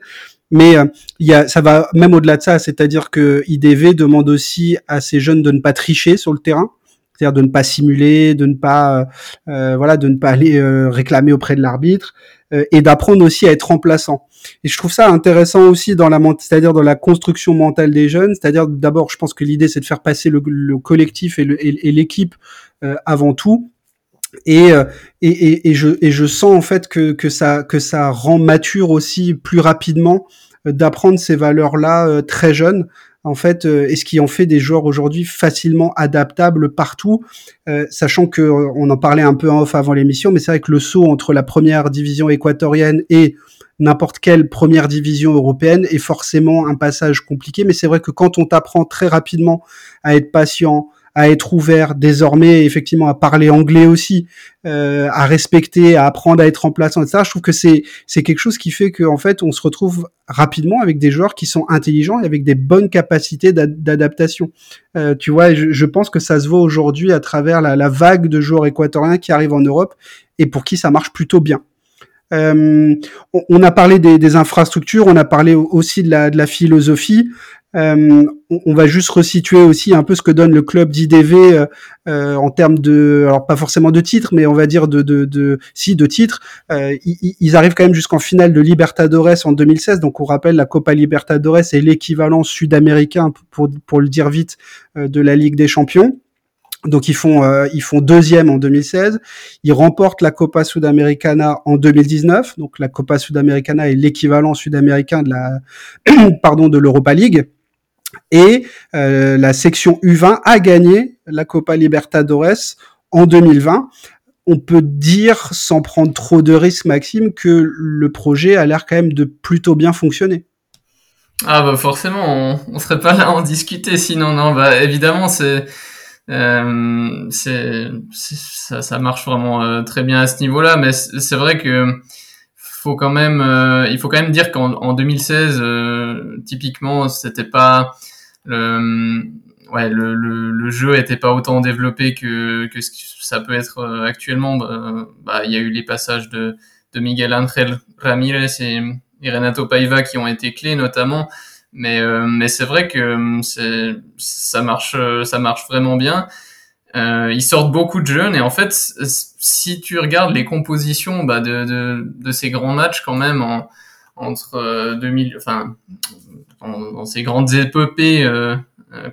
Mais euh, y a, ça va même au-delà de ça, c'est-à-dire que IDV demande aussi à ces jeunes de ne pas tricher sur le terrain c'est-à-dire de ne pas simuler, de ne pas euh, euh, voilà, de ne pas aller euh, réclamer auprès de l'arbitre et d'apprendre aussi à être remplaçant. Et je trouve ça intéressant aussi dans la c'est-à-dire dans la construction mentale des jeunes, c'est-à-dire d'abord je pense que l'idée c'est de faire passer le, le collectif et l'équipe avant tout. Et, et, et, et, je, et je sens en fait que, que, ça, que ça rend mature aussi plus rapidement d'apprendre ces valeurs-là très jeunes en fait, euh, et ce qui en fait des joueurs aujourd'hui facilement adaptables partout, euh, sachant que euh, on en parlait un peu en off avant l'émission, mais c'est vrai que le saut entre la première division équatorienne et n'importe quelle première division européenne est forcément un passage compliqué, mais c'est vrai que quand on t'apprend très rapidement à être patient, à être ouvert désormais, effectivement, à parler anglais aussi, euh, à respecter, à apprendre à être remplaçant, etc. Je trouve que c'est c'est quelque chose qui fait qu'en fait, on se retrouve rapidement avec des joueurs qui sont intelligents et avec des bonnes capacités d'adaptation. Euh, tu vois, je, je, pense que ça se voit aujourd'hui à travers la, la vague de joueurs équatoriens qui arrivent en Europe et pour qui ça marche plutôt bien. Euh, on, a parlé des, des, infrastructures, on a parlé aussi de la, de la philosophie. Euh, on, va juste resituer aussi un peu ce que donne le club d'IDV euh, euh, en termes de, alors pas forcément de titres, mais on va dire de, de, de si de titres. Euh, ils, ils, arrivent quand même jusqu'en finale de Libertadores en 2016. Donc on rappelle la Copa Libertadores est l'équivalent sud-américain pour pour le dire vite de la Ligue des Champions. Donc ils font euh, ils font deuxième en 2016, ils remportent la Copa Sudamericana en 2019. Donc la Copa Sudamericana est l'équivalent sud-américain de la [CLEARS THROAT] pardon de l'Europa League. Et euh, la section U20 a gagné la Copa Libertadores en 2020. On peut dire, sans prendre trop de risques, Maxime, que le projet a l'air quand même de plutôt bien fonctionner. Ah bah forcément, on, on serait pas là à en discuter sinon. Non, bah évidemment c'est euh, ça, marche vraiment euh, très bien à ce niveau-là, mais c'est vrai que faut quand même, il faut quand même dire qu'en 2016, euh, typiquement, c'était pas le, ouais, le, le, le, jeu était pas autant développé que, que ce que ça peut être euh, actuellement. Bah, bah, il y a eu les passages de, de Miguel Ángel Ramírez et, et Renato Paiva qui ont été clés notamment. Mais, mais c'est vrai que c'est, ça marche, ça marche vraiment bien. Euh, ils sortent beaucoup de jeunes et en fait, si tu regardes les compositions bah, de, de, de, ces grands matchs quand même en, entre 2000, enfin, dans, ces grandes épopées euh,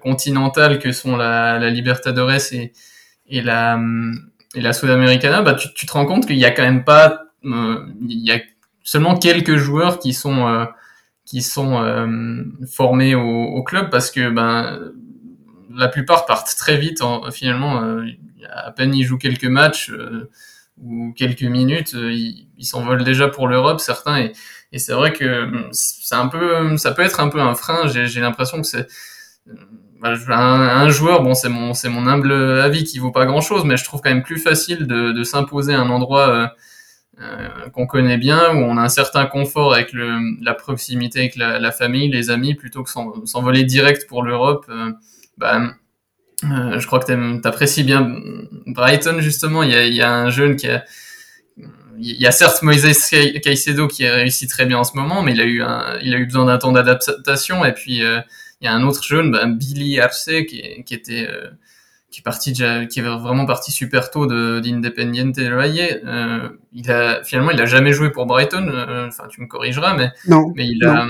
continentales que sont la, la Libertadores et, et la et la Sudamericana, bah, tu, te rends compte qu'il y a quand même pas, euh, il y a seulement quelques joueurs qui sont euh, qui sont euh, formés au, club parce que ben la plupart partent très vite. finalement, euh, à peine ils jouent quelques matchs ou quelques minutes, ils s'envolent déjà pour l'Europe certains et c'est vrai que c'est un peu, ça peut être un peu un frein. J'ai l'impression que c'est bah, un, joueur, bon, c'est mon, c'est mon humble avis qui vaut pas grand chose, mais je trouve quand même plus facile de, de s'imposer un endroit euh, euh, qu'on connaît bien, où on a un certain confort avec le, la proximité avec la, famille, les amis, plutôt que s'envoler direct pour l'Europe. Euh, bah, je crois que t'apprécies bien Brighton justement. Il y a, y a un jeune qui a, il y a certes Moïse Caicedo qui a réussi très bien en ce moment, mais il a eu un, il a eu besoin d'un temps d'adaptation et puis il y a un autre jeune, ben, Billy Arce, qui, qui était euh, qui est parti déjà, qui est vraiment parti super tôt d'Independiente del Valle. Euh, il a finalement il a jamais joué pour Brighton. Euh, enfin, tu me corrigeras, mais non, mais il a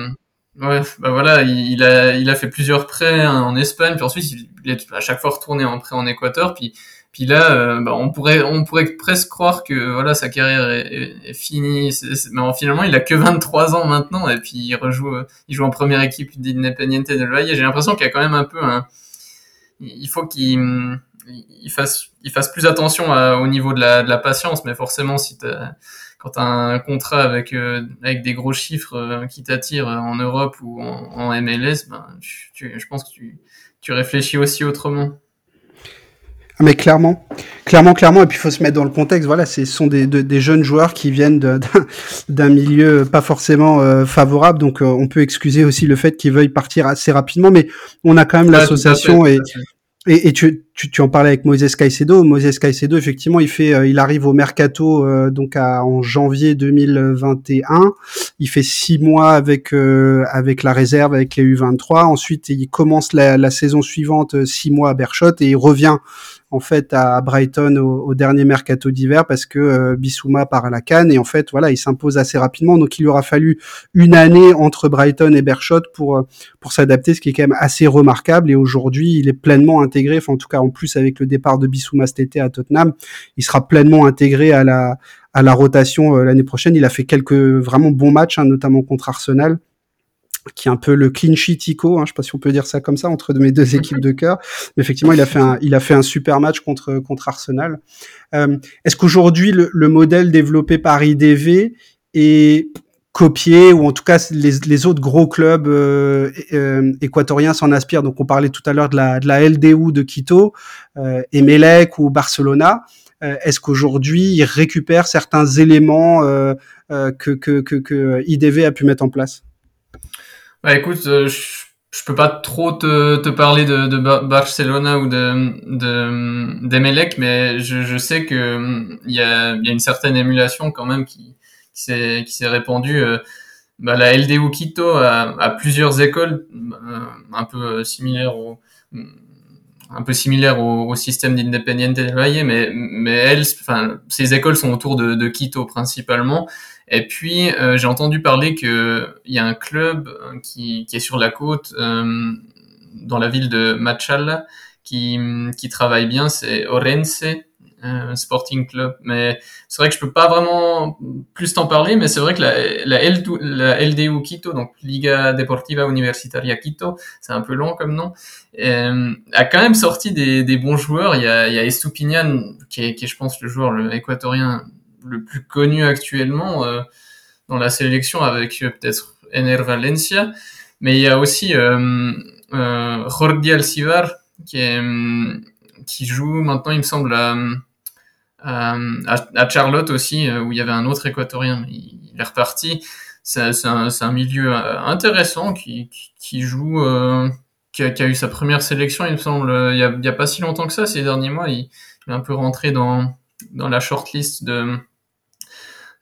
ouais, bah voilà, il, a il a fait plusieurs prêts en Espagne, puis ensuite il est à chaque fois retourné en prêt en Équateur, puis puis là, euh, bah, on pourrait, on pourrait presque croire que voilà sa carrière est, finie. mais finalement, il a que 23 ans maintenant et puis il rejoue, euh, il joue en première équipe d'Independiente del Valle. J'ai l'impression qu'il y a quand même un peu un, il faut qu'il il fasse, il fasse plus attention au niveau de la, de la patience. Mais forcément, si as, quand tu un contrat avec euh, avec des gros chiffres qui t'attirent en Europe ou en, MLS, ben, je pense que tu, tu réfléchis aussi autrement. Mais clairement, clairement, clairement. Et puis il faut se mettre dans le contexte. Voilà, ce sont des, des jeunes joueurs qui viennent d'un milieu pas forcément euh, favorable. Donc euh, on peut excuser aussi le fait qu'ils veuillent partir assez rapidement. Mais on a quand même l'association et, et, et tu, tu, tu, en parlais avec Moïse Caicedo. Moïse Caicedo, effectivement, il fait, euh, il arrive au mercato donc à, en janvier 2021. Il fait six mois avec avec la réserve, avec les U23. Ensuite, il commence la, la saison suivante six mois à Berchot et il revient en fait à Brighton au, dernier mercato d'hiver parce que euh, Bissouma part à la Cannes et en fait voilà il s'impose assez rapidement. Donc il lui aura fallu une année entre Brighton et Berchot pour euh, pour s'adapter ce qui est quand même assez remarquable. Et aujourd'hui il est pleinement intégré. En tout cas en plus avec le départ de Bissouma cet été à Tottenham il sera pleinement intégré à la à la rotation euh, l'année prochaine. Il a fait quelques vraiment bons matchs hein, notamment contre Arsenal qui est un peu le clean sheet ICO, hein, je sais pas si on peut dire ça comme ça entre mes deux équipes de cœur, mais effectivement il a fait un, il a fait un super match contre contre Arsenal. Euh, Est-ce qu'aujourd'hui le, le, modèle développé par IDV est copié ou en tout cas les, les autres gros clubs euh, euh, équatoriens s'en inspirent? Donc on parlait tout à l'heure de la, de la LDU de Quito, euh, Emelec ou Barcelona. Euh, est-ce qu'aujourd'hui ils récupèrent certains éléments euh, euh, que, que, que, que IDV a pu mettre en place? Bah écoute, euh, je, je peux pas trop te, te parler de, de Barcelona ou de de d'Emelec, mais je, je sais que euh, il y a, y a une certaine émulation quand même qui, qui s'est qui s'est répandue. Euh, bah, la LDU Quito a, a plusieurs écoles un peu similaires au un peu similaire au, au système d'Independiente del Valle, mais, mais elles, enfin, ces écoles sont autour de, de Quito principalement. Et puis, euh, j'ai entendu parler qu'il y a un club euh, qui, qui, est sur la côte, euh, dans la ville de Machala, qui, qui travaille bien, c'est Orense euh, Sporting Club. Mais c'est vrai que je peux pas vraiment plus t'en parler, mais c'est vrai que la, la, la LDU Quito, donc Liga Deportiva Universitaria Quito, c'est un peu long comme nom, euh, a quand même sorti des, des, bons joueurs. Il y a, il y a Estupinian, qui est, qui est, je pense, le joueur le équatorien le plus connu actuellement euh, dans la sélection avec euh, peut-être Ener Valencia. Mais il y a aussi euh, Jordi Alcivar qui, qui joue maintenant, il me semble, à, Charlotte aussi, où il y avait un autre équatorien. Il, est reparti. C'est un, un, milieu intéressant qui, qui joue, qui, a, eu sa première sélection, il me semble, il y a, pas si longtemps que ça, ces derniers mois. Il, il est un peu rentré dans, dans la shortlist de,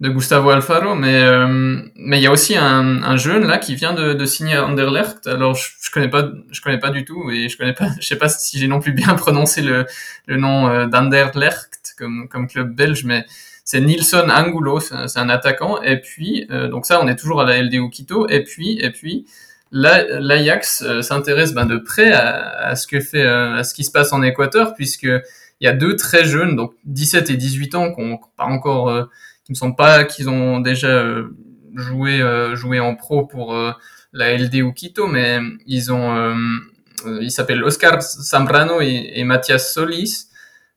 de Gustavo Alfaro, mais euh, mais il y a aussi un, un, jeune là qui vient de, de signer à Anderlecht. Alors je, je connais pas, je connais pas du tout et je connais pas, [LAUGHS] je sais pas si j'ai non plus bien [LAUGHS] prononcé le, le nom euh, d'Anderlecht comme comme club belge, mais c'est Nilsson Angulo, c'est un, attaquant. Et puis euh, donc ça, on est toujours à la LDU Quito. Et puis et puis l'Ajax s'intéresse ben, de près à, à, ce que fait à ce qui se passe en Équateur puisque il y a deux très jeunes, donc 17 et 18 ans, qui n'ont pas encore qui ne sont pas qu'ils ont déjà euh, joué euh, joué en pro pour euh, la LD ou Quito, mais ils ont ils s'appellent Oscar Zambrano et, et Mathias Solis.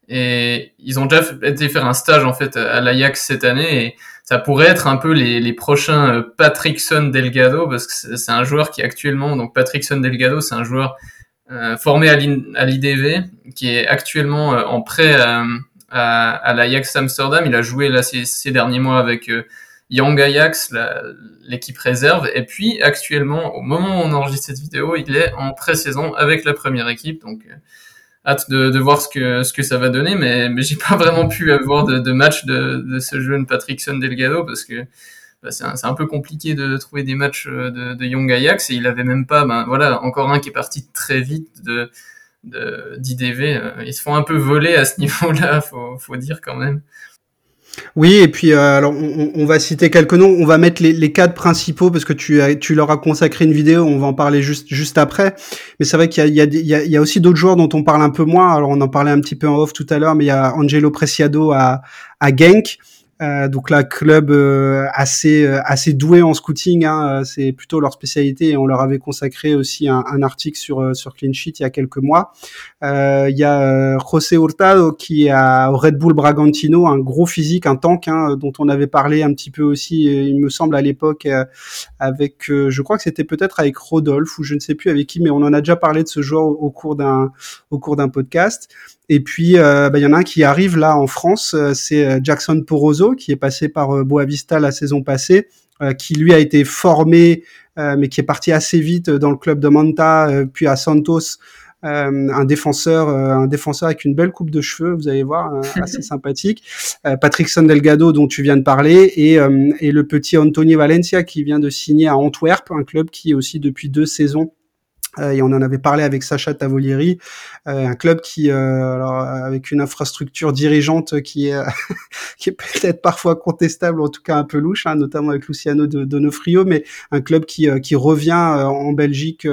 Et ils ont déjà été faire un stage en fait à l'Ajax cette année et ça pourrait être un peu les, les prochains Patrickson Delgado parce que c'est un joueur qui actuellement donc Patrickson Delgado c'est un joueur formé à l'IDV qui est actuellement en prêt à, à, à l'Ajax Amsterdam. Il a joué là ces, ces derniers mois avec euh, Young Ajax, l'équipe réserve. Et puis actuellement, au moment où on enregistre cette vidéo, il est en pré-saison avec la première équipe. Donc euh, hâte de, de, voir ce que ce que ça va donner. Mais, mais j'ai pas vraiment pu avoir de, de match de, de, ce jeune Patrickson Delgado parce que bah, c'est un, un, peu compliqué de trouver des matchs euh, de, de Young Ajax et il avait même pas, ben voilà, encore un qui est parti très vite de d'IDV. Euh, ils se font un peu voler à ce [LAUGHS] niveau-là, faut, faut dire quand même. Oui, et puis euh, alors on, on, va citer quelques noms. On va mettre les, les cadres principaux parce que tu, tu leur as consacré une vidéo. On va en parler juste juste après. Mais c'est vrai qu'il y a, il y, a, il y a aussi d'autres joueurs dont on parle un peu moins. Alors on en parlait un petit peu en off tout à l'heure, mais il y a Angelo Preciado à, à Genk. Euh, donc là, club euh, assez euh, assez doué en scouting, hein, c'est plutôt leur spécialité et on leur avait consacré aussi un, article sur sur Clean Sheet il y a quelques mois. Il y a José Hurtado qui a au Red Bull Bragantino, un gros physique, un tank hein, dont on avait parlé un petit peu aussi, il me semble à l'époque avec, je crois que c'était peut-être avec Rodolphe ou je ne sais plus avec qui, mais on en a déjà parlé de ce joueur au cours d'un au cours d'un podcast. Et puis, euh, bah, il y en a un qui arrive là en France, euh, c'est euh, Jackson Poroso, qui est passé par Boavista la saison passée, qui lui a été formé, mais qui est parti assez vite dans le club de Manta, puis à Santos, un défenseur, un défenseur avec une belle coupe de cheveux, vous allez voir, [LAUGHS] assez sympathique. Patrick Delgado, dont tu viens de parler, et, et le petit Anthony Valencia qui vient de signer à Antwerp, un club qui aussi depuis deux saisons et on en avait parlé avec Sacha Tavolieri, euh, un club qui, euh, alors, avec une infrastructure dirigeante qui est, [LAUGHS] qui est peut-être parfois contestable, en tout cas un peu louche, hein, notamment avec Luciano Donofrio, mais un club qui, qui revient en Belgique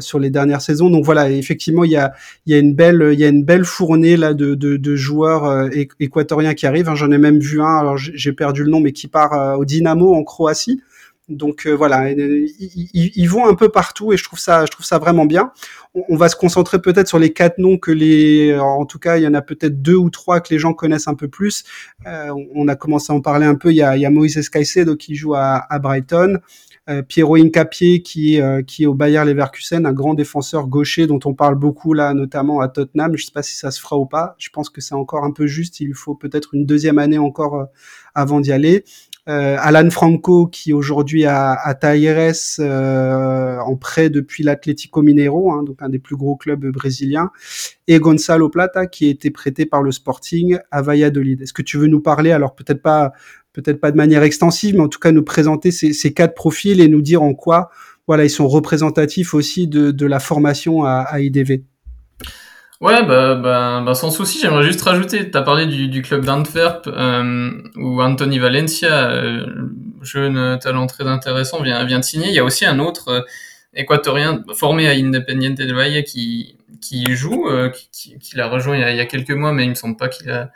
sur les dernières saisons. Donc voilà, effectivement, il y a, il y a une belle, il y a une belle fournée là de, de, de joueurs équatoriens qui arrivent. Hein, J'en ai même vu un, alors j'ai perdu le nom, mais qui part au Dynamo en Croatie. Donc euh, voilà, ils, vont un peu partout et je trouve ça, je trouve ça vraiment bien. On, va se concentrer peut-être sur les quatre noms que les, en tout cas, il y en a peut-être deux ou trois que les gens connaissent un peu plus. Euh, on a commencé à en parler un peu. Il y a, il y a Moïse Caicedo qui joue à, à Brighton. Euh, Piero Incapié qui, euh, qui est au Bayer Leverkusen, un grand défenseur gaucher dont on parle beaucoup là, notamment à Tottenham. Je sais pas si ça se fera ou pas. Je pense que c'est encore un peu juste. Il faut peut-être une deuxième année encore avant d'y aller euh, Alan Franco qui aujourd'hui a à euh, en prêt depuis l'Atlético Mineiro, hein, donc un des plus gros clubs brésiliens, et Gonzalo Plata qui a été prêté par le Sporting à Valladolid. Est-ce que tu veux nous parler, alors peut-être pas peut-être pas de manière extensive, mais en tout cas nous présenter ces, quatre profils et nous dire en quoi voilà ils sont représentatifs aussi de, de la formation à, à IDV. Ouais, bah, bah, bah, sans souci, j'aimerais juste rajouter, tu as parlé du, du club d'Antwerp, euh, où Anthony Valencia, euh, jeune talent très intéressant, vient, vient de signer. Il y a aussi un autre euh, équatorien formé à Independiente del Valle qui, qui joue, euh, qui, qui l'a rejoint il y, a, il y, a, quelques mois, mais il me semble pas qu'il a...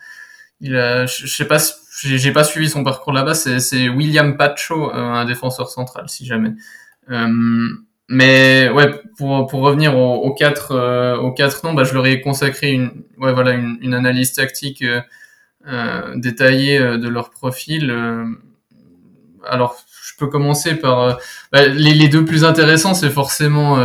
Il a je, sais pas, j'ai pas suivi son parcours là-bas, c'est William Pacho, un défenseur central, si jamais. Euh, mais ouais, pour, pour revenir aux, aux quatre euh, aux quatre noms, bah, je leur ai consacré une ouais voilà une, une analyse tactique euh, euh détaillée euh, de leur profil. alors je peux commencer par bah, les, les, deux plus intéressants, c'est forcément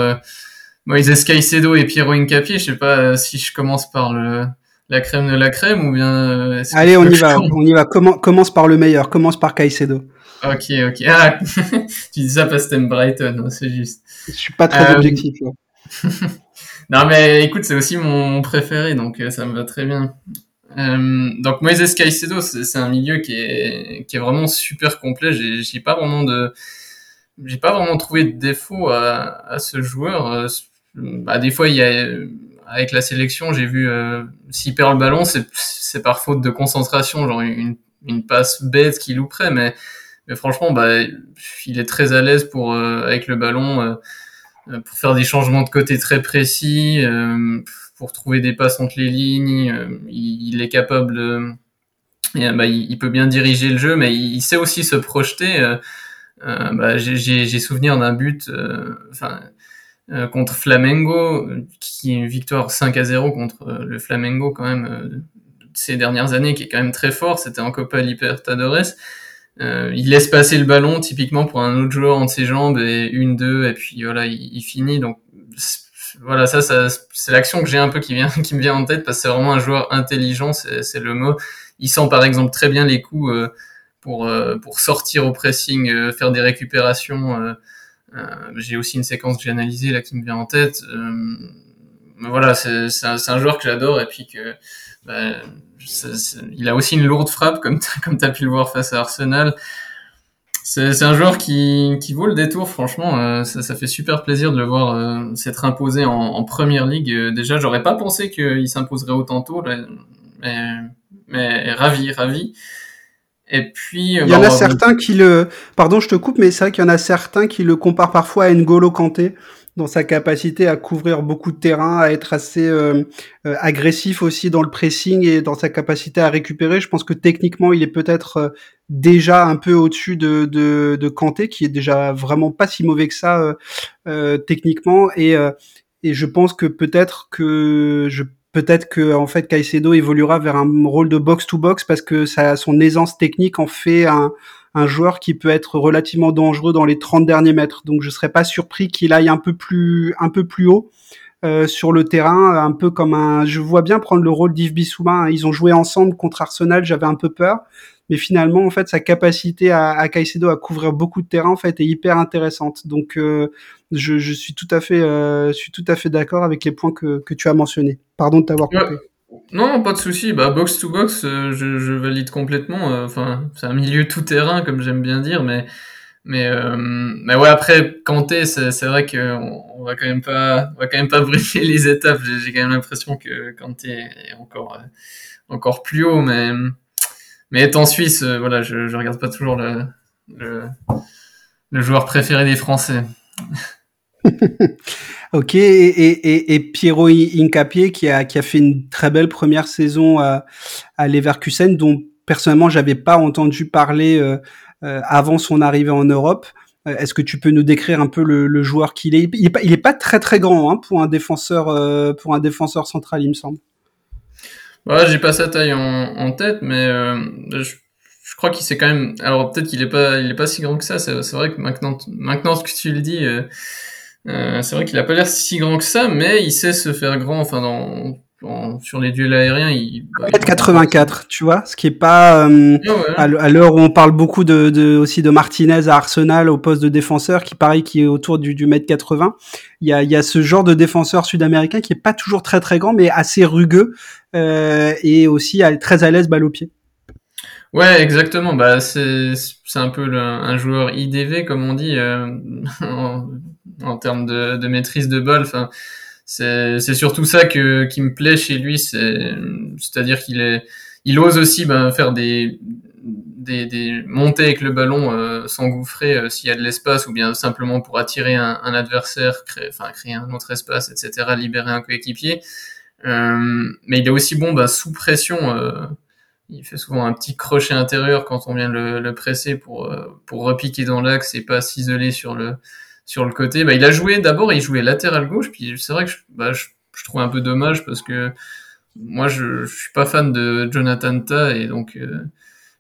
Moïse Caicedo et Piero Incapié. Je sais pas si je commence par le la crème de la crème ou bien. Allez, on y va, on y va. commence par le meilleur. Commence par Caicedo. Ok, ok. Ah, [LAUGHS] tu dis ça parce que t'aimes Brighton, c'est juste. Je suis pas trop euh... objectif. [LAUGHS] non, mais écoute, c'est aussi mon préféré, donc euh, ça me va très bien. donc Moises Caicedo, c'est un milieu qui est, qui est vraiment super complet. J'ai pas vraiment de, j'ai pas vraiment trouvé de défaut à, à ce joueur. Bah, des fois, il y a, avec la sélection, j'ai vu euh, s'il perd le ballon, c'est par faute de concentration, genre une, une passe bête qu'il louperait, mais, mais franchement, bah, il est très à l'aise pour euh, avec le ballon, euh, pour faire des changements de côté très précis, pour trouver des passes entre les lignes. Il, est capable de, bah, il, peut bien diriger le jeu, mais il, sait aussi se projeter. bah, j'ai souvenir d'un but, euh, contre Flamengo, qui est une victoire 5 à 0 contre euh, le Flamengo quand même euh, ces dernières années, qui est quand même très fort. C'était en Copa Libertadores. Il laisse passer le ballon typiquement pour un autre joueur entre ses jambes et une deux et puis voilà il, finit donc voilà ça, ça c'est l'action que j'ai un peu qui vient [LAUGHS] qui me vient en tête parce que c'est vraiment un joueur intelligent c'est le mot il sent par exemple très bien les coups pour pour sortir au pressing faire des récupérations euh, j'ai aussi une séquence que j'ai analysée là qui me vient en tête. Euh, voilà, c'est un, un, joueur que j'adore et puis que bah, il a aussi une lourde frappe comme comme tu as pu le voir face à Arsenal. C'est un joueur qui, qui vaut le détour, franchement. Euh, ça, ça, fait super plaisir de le voir euh, s'être imposé en, en, première ligue. déjà, j'aurais pas pensé qu'il s'imposerait autant tôt, mais, mais ravi, ravi. Et puis, il y en a certains qui le, pardon, je te coupe, mais c'est vrai qu'il y en a certains qui le comparent parfois à N'Golo Kanté dans sa capacité à couvrir beaucoup de terrain, à être assez euh, euh, agressif aussi dans le pressing et dans sa capacité à récupérer. Je pense que techniquement, il est peut-être euh, déjà un peu au-dessus de, de, de, Kanté, qui est déjà vraiment pas si mauvais que ça techniquement. Et, et je pense que peut-être que je peut-être que en fait Caicedo évoluera vers un rôle de box to box parce que ça, son aisance technique en fait un, un joueur qui peut être relativement dangereux dans les 30 derniers mètres. Donc je serais pas surpris qu'il aille un peu plus un peu plus haut euh, sur le terrain, un peu comme un. Je vois bien prendre le rôle d'Yves Bissouma. Ils ont joué ensemble contre Arsenal. J'avais un peu peur, mais finalement en fait sa capacité à, à Caicedo à couvrir beaucoup de terrain en fait est hyper intéressante. Donc euh, je, je, suis tout à fait, euh, je suis tout à fait d'accord avec les points que, que tu as mentionnés. Pardon de t'avoir coupé. Non, pas de souci. Bah, box to box, euh, je, je, valide complètement. Euh, enfin, c'est un milieu tout terrain, comme j'aime bien dire, mais mais euh, mais ouais, après Kanté, c'est vrai que on, va quand même pas, on va quand même pas [LAUGHS] brûler les étapes. J'ai quand même l'impression que Kanté est encore encore plus haut, mais mais étant suisse, voilà, je, je regarde pas toujours le, le, le joueur préféré des Français. [LAUGHS] [LAUGHS] ok, et, et, Piero Incapié qui a, qui a fait une très belle première saison à, à Leverkusen, dont personnellement j'avais pas entendu parler euh, euh, avant son arrivée en Europe. Euh, est-ce que tu peux nous décrire un peu le, joueur qu'il est? Il est pas, il est pas très très grand hein, pour un défenseur pour un défenseur central, il me semble. Ouais, j'ai pas sa taille en, tête, mais je, je crois qu'il s'est quand même. Alors peut-être qu'il est pas, il est pas si grand que ça. C'est vrai que maintenant, maintenant que tu le dis, c'est vrai qu'il a pas l'air si grand que ça, mais il sait se faire grand. Enfin, dans, sur les duels aériens, il. Bah, 84, tu vois, ce qui est pas euh, ah à l'heure où on parle beaucoup de, de, aussi de Martinez à Arsenal au poste de défenseur, qui pareil, qui est autour du, du mètre 80. Il y a, y a ce genre de défenseur sud-américain qui est pas toujours très très grand, mais assez rugueux euh, et aussi très à l'aise balle au pied. Ouais, exactement. Bah, c'est c'est un peu un joueur IDV comme on dit euh, [LAUGHS] en, termes de, de, maîtrise de balle. Enfin, c'est surtout ça que qui me plaît chez lui. C'est c'est-à-dire qu'il il ose aussi ben, faire des des, des montées avec le ballon, euh, s'engouffrer euh, s'il y a de l'espace ou bien simplement pour attirer un, un adversaire, créer, enfin créer un autre espace, etc., libérer un coéquipier. Euh, mais il est aussi bon ben, sous pression. Euh, il fait souvent un petit crochet intérieur quand on vient le, le presser pour euh, pour repiquer dans l'axe et pas s'isoler sur le sur le côté. Bah, il a joué d'abord, il jouait latéral gauche, puis c'est vrai que je, bah, je, trouve un peu dommage parce que moi je, je suis pas fan de Jonathan Ta et donc euh,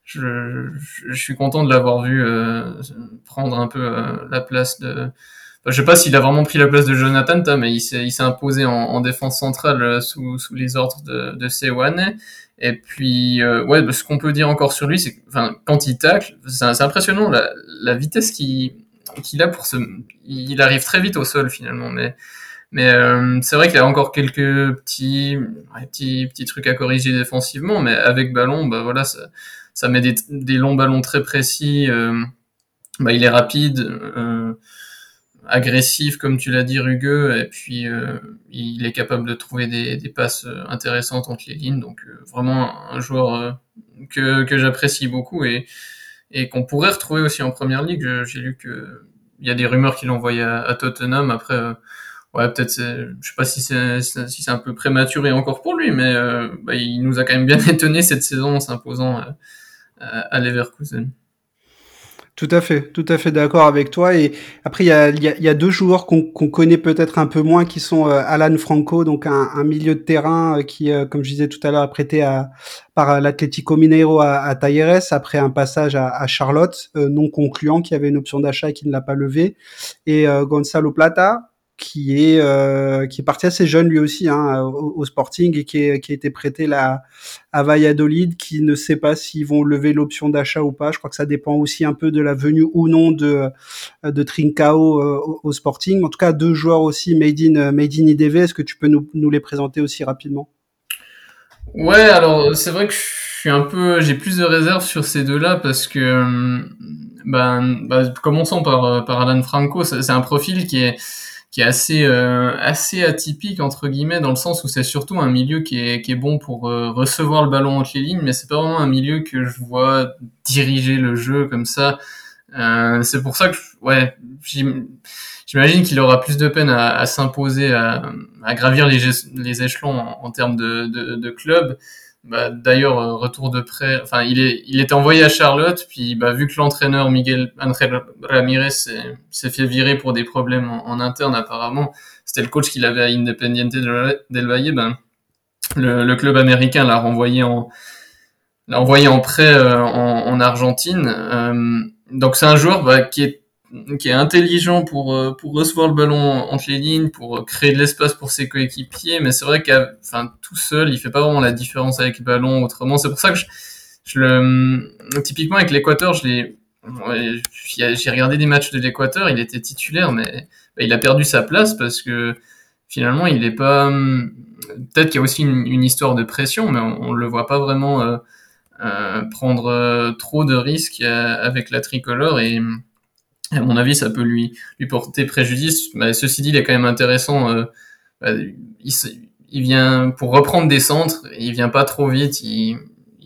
je, suis content de l'avoir vu euh, prendre un peu la place de. Bah, je sais pas s'il a vraiment pris la place de Jonathan Ta, mais il s'est imposé en, en, défense centrale sous sous les ordres de de Sewane et puis, euh, ouais, bah, ce qu'on peut dire encore sur lui, c'est que enfin, quand il tacle, c'est impressionnant la, la vitesse qu'il qu'il a pour se. Il arrive très vite au sol finalement, mais Mais c'est vrai qu'il a encore quelques petits, petits, petits trucs à corriger défensivement, mais avec ballon, bah voilà, ça, ça met des, longs ballons très précis. bah, il est rapide agressif, comme tu l'as dit, rugueux, et puis euh, il est capable de trouver des, des, passes intéressantes entre les lignes. Donc euh, vraiment un joueur euh, que, que j'apprécie beaucoup et, et qu'on pourrait retrouver aussi en première ligue. J'ai lu que il y a des rumeurs qu'il envoyé à, Tottenham. Après, ouais, peut-être, je sais pas si c'est un peu prématuré encore pour lui, mais bah, il nous a quand même bien [LAUGHS] étonné cette saison en s'imposant à, à Leverkusen. Tout à fait, tout à fait d'accord avec toi. Et après, il y a, deux joueurs qu'on connaît peut-être un peu moins, qui sont euh, Alan Franco, donc un, milieu de terrain euh, qui, euh, comme je disais tout à l'heure, prêté par l'Atlético Mineiro à, à après un passage à, Charlotte non concluant, qui avait une option d'achat et qui ne l'a pas levé. Et Gonzalo Plata, qui est euh, qui est parti assez jeune lui aussi hein, au, Sporting et qui, est, qui a été prêté là à Valladolid, qui ne sait pas s'ils vont lever l'option d'achat ou pas. Je crois que ça dépend aussi un peu de la venue ou non de de Trincao euh, au, Sporting. En tout cas, deux joueurs aussi made in made in IDV. Est-ce que tu peux nous, nous les présenter aussi rapidement? Ouais, alors c'est vrai que je suis un peu, j'ai plus de réserves sur ces deux-là parce que ben, ben commençons par par Alan Franco. C'est un profil qui est qui est assez euh, assez atypique entre guillemets dans le sens où c'est surtout un milieu qui est qui est bon pour euh, recevoir le ballon entre les lignes mais c'est pas vraiment un milieu que je vois diriger le jeu comme ça. Euh, c'est pour ça que ouais j'imagine qu'il aura plus de peine à, s'imposer à, à, gravir les, les échelons en, en termes de, de, de club bah, d'ailleurs, euh, retour de prêt. Enfin, il est, il est envoyé à Charlotte, puis bah, vu que l'entraîneur Miguel Angel Ramirez s'est fait virer pour des problèmes en, interne apparemment, c'était le coach qu'il avait à Independiente del Valle. Ben, le, le club américain l'a renvoyé en, l'a envoyé en prêt euh, en, en, Argentine. Euh, donc c'est un joueur bah, qui est qui est intelligent pour euh, pour recevoir le ballon entre les lignes, pour créer de l'espace pour ses coéquipiers, mais c'est vrai qu'à enfin tout seul, il fait pas vraiment la différence avec le ballon autrement. C'est pour ça que je, je le typiquement avec l'Équateur, je l'ai j'ai regardé des matchs de l'Équateur, il était titulaire, mais bah, il a perdu sa place parce que finalement, il est pas. Peut-être qu'il y a aussi une, histoire de pression, mais on, on le voit pas vraiment euh, euh, prendre euh, trop de risques euh, avec la tricolore et à mon avis, ça peut lui, lui porter préjudice. Mais ceci dit, il est quand même intéressant. Euh, bah, il, vient pour reprendre des centres, il vient pas trop vite, il,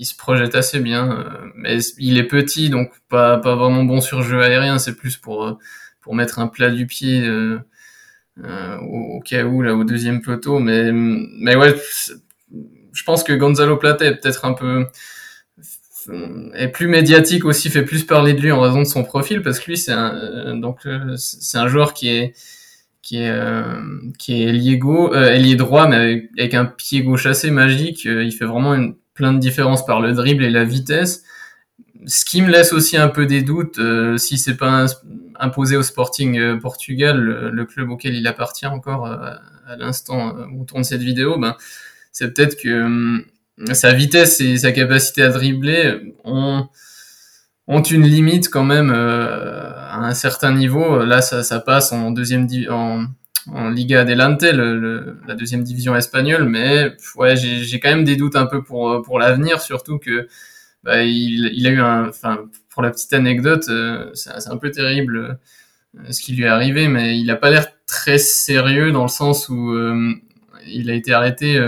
se projette assez bien. Euh, mais il est petit, donc pas, pas vraiment bon sur jeu aérien. C'est plus pour, euh, pour mettre un plat du pied au, au, cas où, là, au deuxième poteau. Mais, mais ouais, je pense que Gonzalo Plata est peut-être un peu est plus médiatique aussi, fait plus parler de lui en raison de son profil, parce que lui c'est un euh, donc euh, c'est un joueur qui est qui est euh, qui est ailier gauche, ailier droit, mais avec, un pied gauche assez magique. il fait vraiment une, plein de différences par le dribble et la vitesse. Ce qui me laisse aussi un peu des doutes si c'est pas imposé au Sporting Portugal, le, club auquel il appartient encore à l'instant où on tourne cette vidéo, ben c'est peut-être que sa vitesse et sa capacité à dribbler ont, ont une limite quand même euh, à un certain niveau. Là, ça, ça passe en deuxième en, en Liga Adelante, le, la deuxième division espagnole, mais ouais, j'ai quand même des doutes un peu pour pour l'avenir, surtout que bah, il, il, a eu un, enfin, pour la petite anecdote, euh, c'est un peu terrible euh, ce qui lui est arrivé, mais il a pas l'air très sérieux dans le sens où euh, il a été arrêté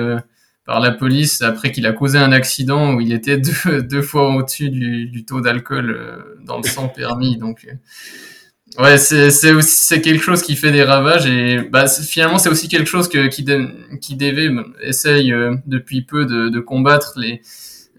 par la police après qu'il a causé un accident où il était [LAUGHS] deux, deux fois au-dessus du, du, taux d'alcool euh, dans le [LAUGHS] sang permis. Donc, euh, ouais, c'est quelque chose qui fait des ravages et bah finalement c'est aussi quelque chose que qui qui DV essaye euh, depuis peu de, de combattre les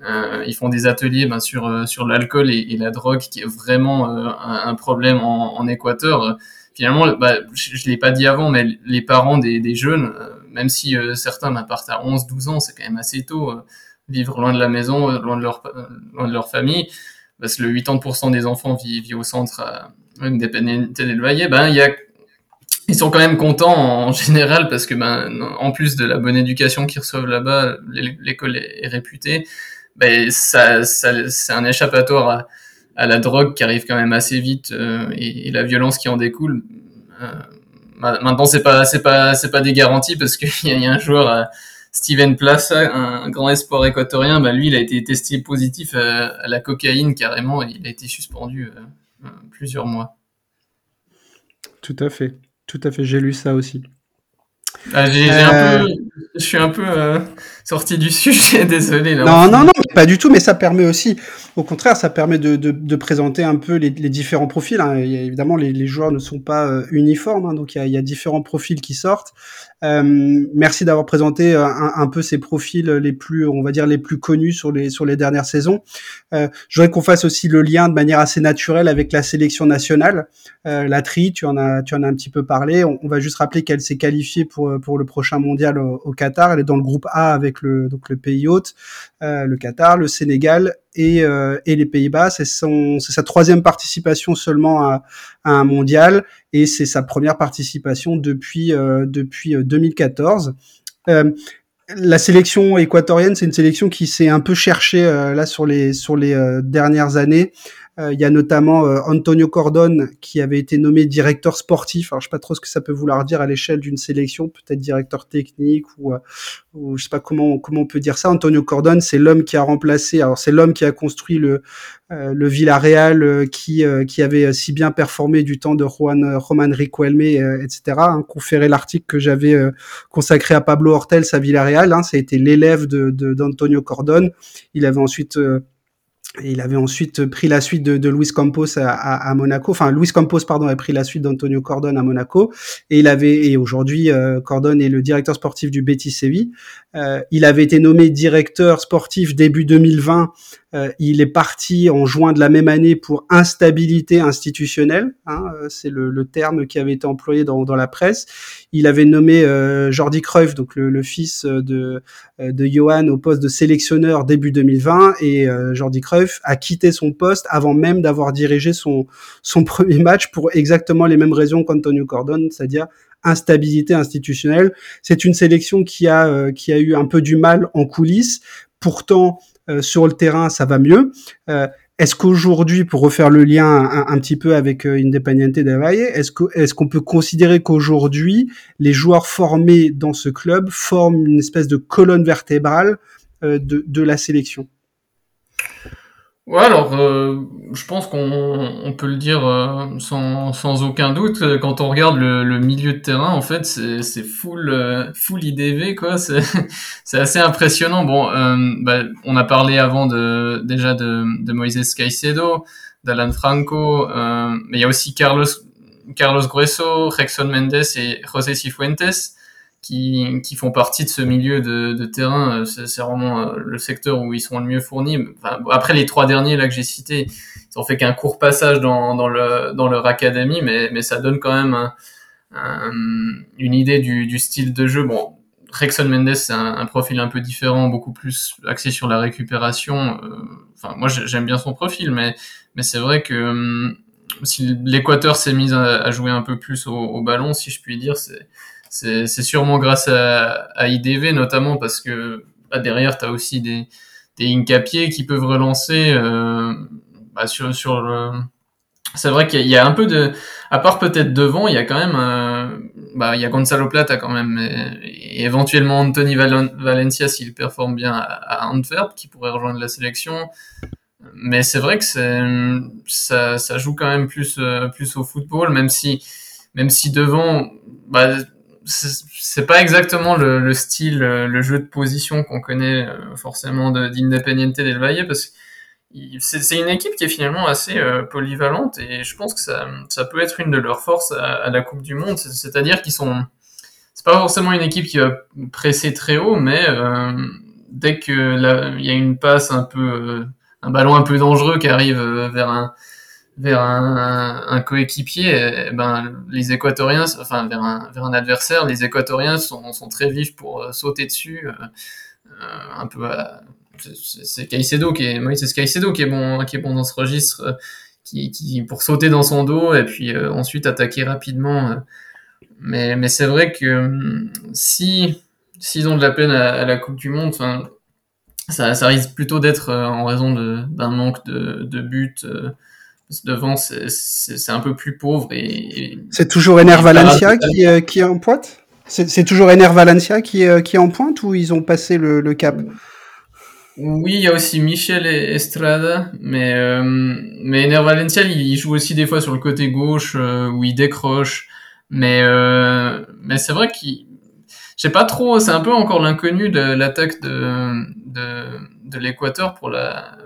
euh, ils font des ateliers ben, sur sur l'alcool et, et, la drogue qui est vraiment un, un, problème en, en Équateur. Finalement, bah, je, je l'ai pas dit avant, mais les parents des, des jeunes même si euh, certains partent à 11, 12 ans, c'est quand même assez tôt, euh, vivre loin de la maison, euh, loin de leur, famille, parce que le 80% des enfants vivent, au centre à Independiente del Valle, ben, il y a ils sont quand même contents en général parce que ben en plus de la bonne éducation qu'ils reçoivent là-bas, l'école est, réputée. Ben ça, ça c'est un échappatoire à, à, la drogue qui arrive quand même assez vite et, et, la violence qui en découle. Euh, maintenant c'est pas c'est pas c'est pas des garanties parce qu'il [LAUGHS] y, a un joueur Steven Plaza, un grand espoir équatorien, bah lui il a été testé positif à, la cocaïne carrément et il a été suspendu plusieurs mois. Tout à fait, tout à fait, j'ai lu ça aussi. Ah, euh, je suis un peu euh, sorti du [LAUGHS] sujet, désolé. non, non, non, pas du tout, mais ça permet aussi, au contraire, ça permet de, de, de présenter un peu les, les différents profils. Hein. évidemment, les, les, joueurs ne sont pas euh, uniformes, hein, donc il y y a, différents profils qui sortent. Euh, merci d'avoir présenté un, un, peu ces profils les plus, on va dire, les plus connus sur les, sur les dernières saisons. Euh, je voudrais qu'on fasse aussi le lien de manière assez naturelle avec la sélection nationale. la tri, tu en as, tu en as un petit peu parlé. On, va juste rappeler qu'elle s'est qualifiée pour, pour le prochain mondial au, au, Qatar. Elle est dans le groupe A avec le, donc le pays hôte, le Qatar le Sénégal et, euh, et les Pays-Bas. C'est sa troisième participation seulement à, un mondial et c'est sa première participation depuis euh, depuis 2014. Euh, la sélection équatorienne, c'est une sélection qui s'est un peu cherchée là sur les sur les dernières années. Euh, il y a notamment euh, Antonio Cordon qui avait été nommé directeur sportif. Alors je sais pas trop ce que ça peut vouloir dire à l'échelle d'une sélection, peut-être directeur technique ou, euh, ou je sais pas comment comment on peut dire ça. Antonio Cordon, c'est l'homme qui a remplacé. Alors c'est l'homme qui a construit le le Villarreal qui qui avait si bien performé du temps de Juan Roman Riquelme, etc. Hein, conféré l'article que j'avais consacré à Pablo Hortel à Villarreal. Hein, ça a été l'élève de d'Antonio Cordon. Il avait ensuite il avait ensuite pris la suite de, de Luis Campos à, à, Monaco. Enfin, Luis Campos, pardon, a pris la suite d'Antonio Cordon à Monaco. Et il avait, et aujourd'hui, euh, Cordon est le directeur sportif du Betis Séville. Euh, il avait été nommé directeur sportif début 2020. Euh, il est parti en juin de la même année pour instabilité institutionnelle. Hein, euh, c'est le, le, terme qui avait été employé dans, dans la presse. Il avait nommé euh, Jordi Cruyff, donc le, le fils de, de Johan, au poste de sélectionneur début 2020. Et Jordi Cruyff a quitté son poste avant même d'avoir dirigé son, son [LAUGHS] premier match pour exactement les mêmes raisons qu'Antonio Cordon, c'est-à-dire instabilité institutionnelle. C'est une sélection qui a euh, qui a eu un peu du mal en coulisses. Pourtant, euh, sur le terrain, ça va mieux. Euh, est-ce qu'aujourd'hui, pour refaire le lien un, petit peu avec Independiente de Valle, est-ce que est-ce qu'on peut considérer qu'aujourd'hui, les joueurs formés dans ce club forment une espèce de colonne vertébrale de, de la sélection? Ouais, alors euh, je pense qu'on on peut le dire euh, sans, sans aucun doute. Quand on regarde le, le milieu de terrain, en fait, c'est, full euh, full IDV quoi. [LAUGHS] C'est, assez impressionnant. Bon, bah, on a parlé avant de déjà de, de Moises Caicedo, d'Alan Franco, mais il y a aussi Carlos Carlos Grueso, Rexon Mendes et José Cifuentes qui, qui font partie de ce milieu de, de terrain. Euh, c'est vraiment euh, le secteur où ils sont le mieux fournis. Après les trois derniers là que j'ai cités, ils ont fait qu'un court passage dans, dans, le, dans leur académie, mais, mais ça donne quand même un, une idée du, du, style de jeu. Bon, Rexon Mendes, c'est un, un, profil un peu différent, beaucoup plus axé sur la récupération. Euh, enfin, moi, j'aime bien son profil, mais, mais c'est vrai que hum, si l'Équateur s'est mis à, à, jouer un peu plus au, au ballon, si je puis dire, c'est c'est sûrement grâce à, à, IDV notamment parce que bah, derrière tu as aussi des, des incapiers qui peuvent relancer euh, bah, sur, sur le... C'est vrai qu'il y, a un peu de... À part peut-être devant, il y a quand même... Euh, bah, il y a Gonzalo Plata quand même, et, éventuellement Anthony Valencia s'il performe bien à, à, Antwerp, qui pourrait rejoindre la sélection. Mais c'est vrai que ça, ça joue quand même plus, euh, plus au football, même si, même si devant... Bah, c'est pas exactement le, le, style, euh, le jeu de position qu'on connaît euh, forcément d'Independiente del Valle parce que c'est une équipe qui est finalement assez euh, polyvalente et je pense que ça, ça, peut être une de leurs forces à, la Coupe du Monde, c'est-à-dire qu'ils sont, c'est pas forcément une équipe qui va presser très haut, mais dès que il y a une passe un peu, un ballon un peu dangereux qui arrive vers un vers un, un coéquipier, eh ben, les Équatoriens, enfin vers un, vers un adversaire, les Équatoriens sont, sont très vifs pour euh, sauter dessus, euh, euh, un peu. c'est Caicedo qui est, c'est Caicedo qui est bon, qui est bon dans ce registre, qui, qui pour sauter dans son dos et puis ensuite attaquer rapidement. mais mais c'est vrai que si s'ils ont de la peine à, à la Coupe du Monde, ça, ça risque plutôt d'être en raison d'un manque de, de buts devant, c'est un peu plus pauvre. et, C'est toujours Ener Valencia qui, qui est en pointe? C'est toujours Ener Valencia qui, qui est en pointe ou ils ont passé le, le cap? Oui, il y a aussi Michel Estrada, mais euh, mais Ener Valencia, il joue aussi des fois sur le côté gauche euh, où il décroche, mais euh, mais c'est vrai qu'il, je sais pas trop, c'est un peu encore l'inconnu de l'attaque de de, de l'Équateur pour la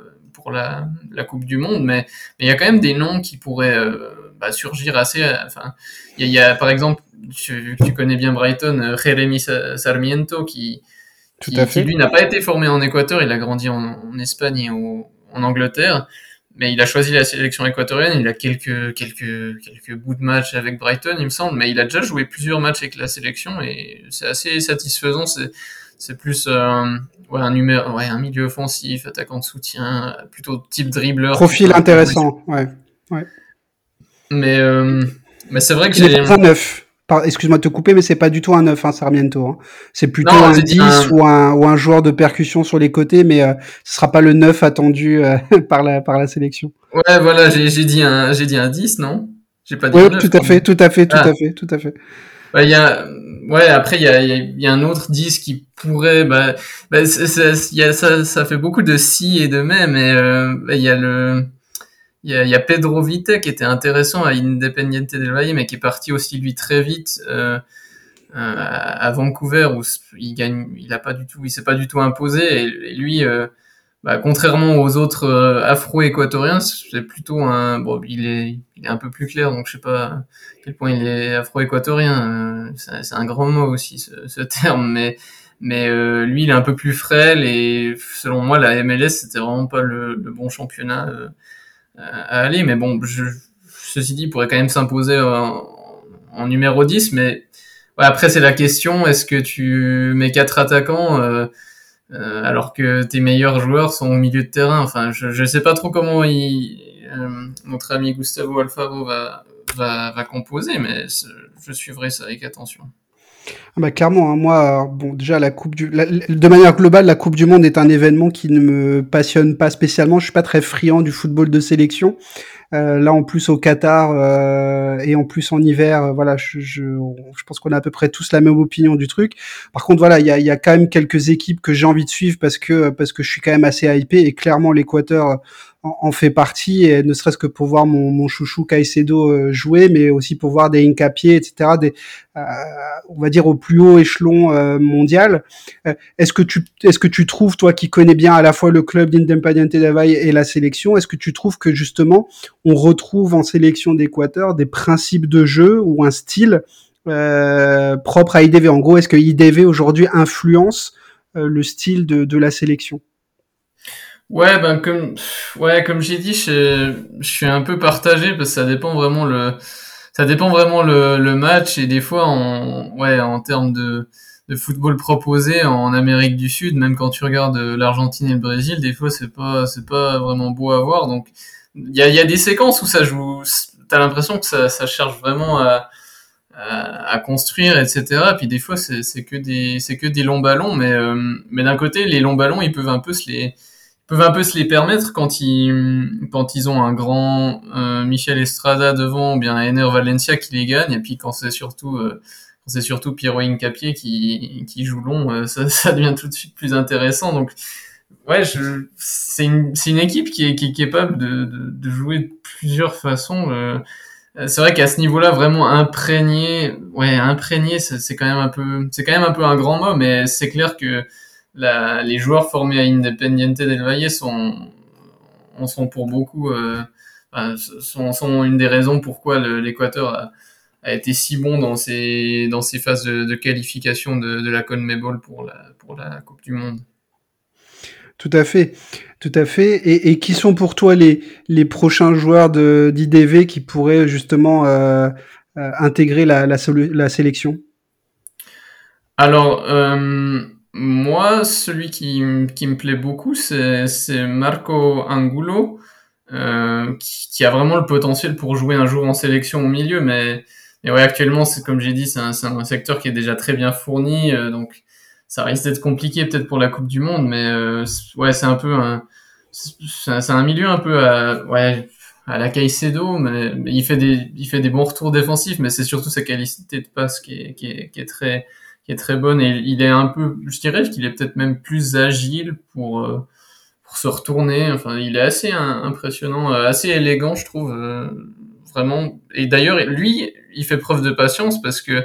pour la, la Coupe du Monde, mais il y a quand même des noms qui pourraient euh, bah, surgir assez. Enfin, il y, y, a par exemple, tu, tu connais bien Brighton, Jeremy Sarmiento qui qui, qui, lui n'a pas été formé en Équateur, il a grandi en, en Espagne et au, en Angleterre, mais il a choisi la sélection équatorienne, il a quelques, quelques, quelques bouts de match avec Brighton, il me semble, mais il a déjà joué plusieurs matchs avec la sélection et c'est assez satisfaisant, c'est, plus euh, ouais, un, ouais, un milieu offensif, attaquant de soutien, plutôt type dribbleur. Profil intéressant, ouais. ouais. Mais, euh, mais c'est vrai que j'ai... neuf excuse-moi de te couper, mais c'est pas du tout un 9, hein, Sarmiento. Hein. C'est plutôt un 10 ou, un, ou un joueur de percussion sur les côtés, mais euh, ce sera pas le 9 attendu euh, [LAUGHS] par, la, par la sélection. Ouais, voilà, j'ai dit, un, dit un 10, non? J'ai pas dit ouais, tout, à fait, tout à fait, tout à fait, tout à fait, y a, ouais, après, il y a, y a, un autre 10 qui pourrait... Bah, bah y a, ça, ça fait beaucoup de si et de mais, mais euh, il y a le il y, a, Pedro Vite qui était intéressant à Independiente del Valle, mais qui est parti aussi lui très vite euh, euh, à Vancouver où il gagne, il a pas du tout, il s'est pas du tout imposé lui, bah, contrairement aux autres euh, Afro-équatoriens, c'est plutôt un, bon, il est, il est un peu plus clair, donc je sais pas à quel point il est Afro-équatorien. Euh, c'est un grand mot aussi ce, ce terme, mais mais euh, lui il est un peu plus frêle et selon moi la MLS c'était vraiment pas le, le bon championnat euh, à aller. Mais bon, je, ceci dit, il pourrait quand même s'imposer en, en, numéro 10. Mais ouais, après, c'est la question est-ce que tu mets quatre attaquants euh, alors que tes meilleurs joueurs sont au milieu de terrain Enfin, je ne sais pas trop comment il, euh, notre ami Gustavo Alfaro va, va, va composer, mais je suivrai ça avec attention. Ah bah clairement, hein, moi, bon, déjà la Coupe du, de manière globale, la Coupe du Monde est un événement qui ne me passionne pas spécialement. Je suis pas très friand du football de sélection. Euh, là, en plus au Qatar euh, et en plus en hiver, euh, voilà, je, je, je pense qu'on a à peu près tous la même opinion du truc. Par contre, voilà, il y a, y a quand même quelques équipes que j'ai envie de suivre parce que parce que je suis quand même assez hypé et clairement l'Équateur en, fait partie, et ne serait-ce que pour voir mon, mon chouchou Caicedo euh, jouer, mais aussi pour voir des Incapié, etc., des, euh, on va dire au plus haut échelon euh, mondial. est-ce que tu, est-ce que tu trouves, toi qui connais bien à la fois le club d'Independiente del Valle et la sélection, est-ce que tu trouves que justement on retrouve en sélection d'Équateur des principes de jeu ou un style propre à IDV En gros, est-ce que IDV aujourd'hui influence le style de, de la sélection? Ouais, ben comme ouais, comme j'ai dit, je, je, suis un peu partagé parce que ça dépend vraiment le ça dépend vraiment le, le match et des fois en ouais, en termes de de football proposé en Amérique du Sud, même quand tu regardes l'Argentine et le Brésil, des fois c'est pas c'est pas vraiment beau à voir. Donc il y a, y a des séquences où ça joue, t'as l'impression que ça, ça cherche vraiment à, à, à construire, etc. Puis des fois c'est que des c'est que des longs ballons, mais euh, mais d'un côté les longs ballons ils peuvent un peu se les peuvent un peu se les permettre quand ils quand ils ont un grand euh, Michel Estrada devant ou bien Ener Valencia qui les gagne. Et puis quand c'est surtout euh, c'est surtout Piero Incapié qui qui joue long euh, ça, [LAUGHS] ça devient tout de suite plus intéressant. Donc ouais c'est une une équipe qui est qui est capable de de, de jouer de plusieurs façons euh, c'est vrai qu'à ce niveau-là vraiment imprégné ouais imprégné c'est quand même un peu c'est quand même un peu un grand mot mais c'est clair que la, les joueurs formés à Independiente del Valle sont, en sont pour beaucoup, euh, sont, sont, une des raisons pourquoi l'Équateur a, a, été si bon dans ces, dans ces phases de, de qualification de, de, la CONMEBOL pour la, pour la Coupe du Monde. Tout à fait, tout à fait. Et, et qui sont pour toi les, les prochains joueurs d'IDV qui pourraient justement euh, euh, intégrer la, la, la, sélection? Alors, moi, celui qui, qui me plaît beaucoup, c'est Marco Angulo, euh, qui, qui, a vraiment le potentiel pour jouer un jour en sélection au milieu, mais, mais ouais, actuellement, c'est comme j'ai dit, c'est un, un, secteur qui est déjà très bien fourni, euh, donc ça risque d'être compliqué peut-être pour la Coupe du Monde, mais euh, ouais, c'est un peu un, c'est un milieu un peu à, ouais, à la Caicedo, mais il fait des, il fait des bons retours défensifs, mais c'est surtout sa qualité de passe qui est, qui est, qui est très, qui est très bonne et il est un peu, je dirais qu'il est peut-être même plus agile pour, euh, pour se retourner. Enfin, il est assez impressionnant, euh, assez élégant, je trouve, euh, vraiment. Et d'ailleurs, lui, il fait preuve de patience parce que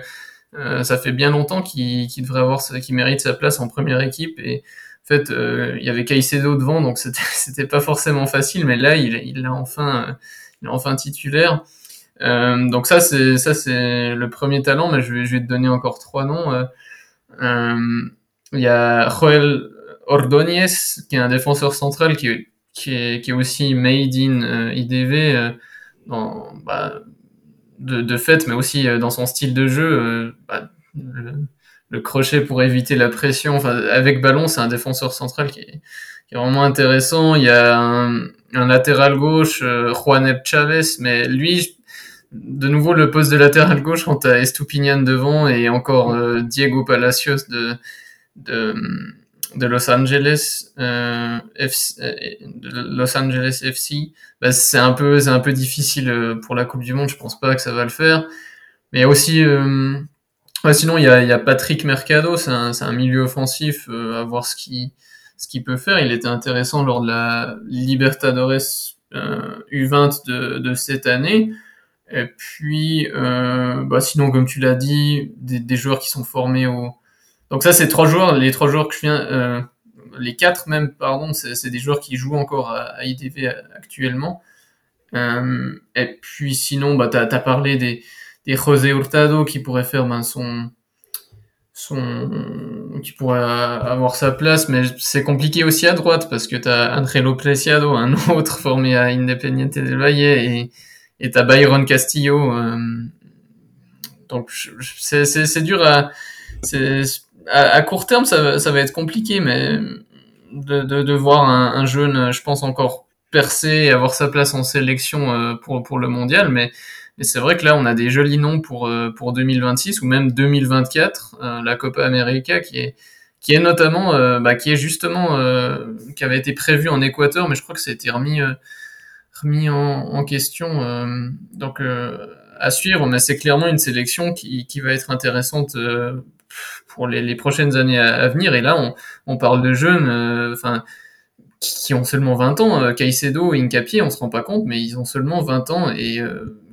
ça fait bien longtemps qu'il devrait avoir, qu'il mérite sa place en première équipe et en fait, il y avait Caicedo devant, donc [LAUGHS] c'était pas forcément facile, mais là, il il est enfin il est enfin titulaire. Euh, donc ça c'est ça c'est le premier talent, mais je vais je vais te donner encore trois noms. Euh, euh il y a Joel Ordóñez qui est un défenseur central qui qui est qui est aussi made in IDV bah, de, de fait, mais aussi dans son style de jeu. Bah, le, crochet pour éviter la pression. Enfin, avec ballon, c'est un défenseur central qui est, vraiment intéressant. Il y a un, latéral gauche, euh, Juanet Chavez, mais lui, de nouveau, le poste de latéral gauche quand t'as Estupinian devant et encore euh, Diego Palacios de, de, de Los Angeles, euh, FC, euh, de Los Angeles FC, bah, c'est un peu, c'est un peu difficile pour la Coupe du Monde. Je pense pas que ça va le faire. Mais y a aussi sinon, il y a, Patrick Mercado, c'est un, milieu offensif, à voir ce qu'il ce qu'il peut faire. Il était intéressant lors de la Libertadores U20 euh, de, cette année. Et puis, euh, bah sinon, comme tu l'as dit, des, joueurs qui sont formés au. Donc ça, c'est trois joueurs. Les trois joueurs que je viens, les quatre même, pardon, c'est des joueurs qui jouent encore à, IDV actuellement. et puis sinon, bah t'as as parlé des et José Hurtado qui pourrait faire ben, son son qui pourrait avoir sa place mais c'est compliqué aussi à droite parce que t'as Angelo Preciado un [LAUGHS] autre formé à Independiente del Valle et et t'as Byron Castillo euh, donc c'est dur à c'est à, court terme ça, ça va être compliqué mais de, de, de voir un, un, jeune je pense encore percer et avoir sa place en sélection euh, pour pour le mondial. Mais et c'est vrai que là, on a des jolis noms pour, euh, pour 2026 ou même 2024, euh, la Copa América qui est, qui est notamment, euh, bah, qui est justement, qui avait été prévu en Équateur, mais je crois que ça a été remis, remis en, question. donc, à suivre, mais c'est clairement une sélection qui, qui va être intéressante pour les, les, prochaines années à, venir. Et là, on, on parle de jeunes, qui, ont seulement 20 ans. Caicedo et Incapié, on se rend pas compte, mais ils ont seulement 20 ans et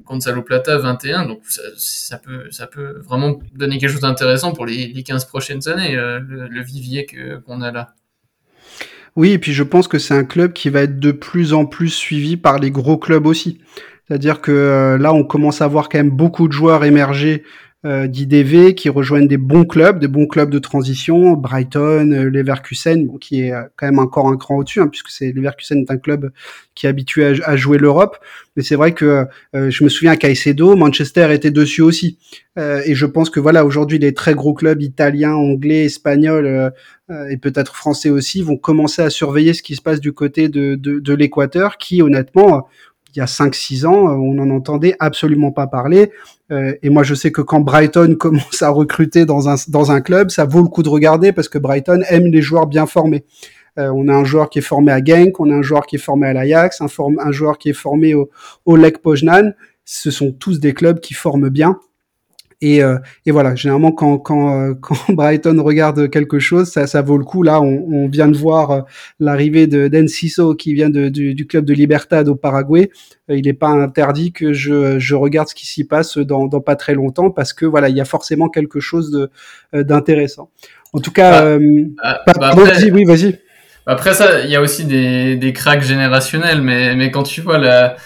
Gonzalo Plata 21, donc ça, peut, ça peut vraiment donner quelque chose d'intéressant pour les, les 15 prochaines années, euh, le, vivier qu'on a là. Oui, et puis je pense que c'est un club qui va être de plus en plus suivi par les gros clubs aussi. C'est-à-dire que euh, là, on commence à voir quand même beaucoup de joueurs émerger d'IDV qui rejoignent des bons clubs, des bons clubs de transition, Brighton, euh, Leverkusen, bon, qui est euh, quand même encore un cran au-dessus, hein, puisque c'est Leverkusen est un club qui est habitué à, jouer l'Europe. Mais c'est vrai que je me souviens à Manchester était dessus aussi. et je pense que voilà, aujourd'hui, les très gros clubs italiens, anglais, espagnols et peut-être français aussi vont commencer à surveiller ce qui se passe du côté de, de, de l'Équateur, qui honnêtement il y a 5-6 ans, euh, on n'en entendait absolument pas parler. Euh, et moi, je sais que quand Brighton [LAUGHS] commence à recruter dans un, dans un club, ça vaut le coup de regarder parce que Brighton aime les joueurs bien formés. Euh, on a un joueur qui est formé à Genk, on a un joueur qui est formé à l'Ajax, un, un joueur qui est formé au, au Lech. Ce sont tous des clubs qui forment bien. Et, euh, et, voilà, généralement quand, quand, euh, [LAUGHS] quand, Brighton regarde quelque chose, ça, ça vaut le coup. Là, on, on vient de voir euh, l'arrivée de d'Enciso qui vient de, du, du, club de Libertad au Paraguay. il n'est pas interdit que je, je regarde ce qui s'y passe dans, dans, pas très longtemps parce que voilà, il y a forcément quelque chose d'intéressant. En tout cas, ah, ah, bah après, oui, vas-y. Après ça, il y a aussi des, des cracks générationnels, mais, mais quand tu vois la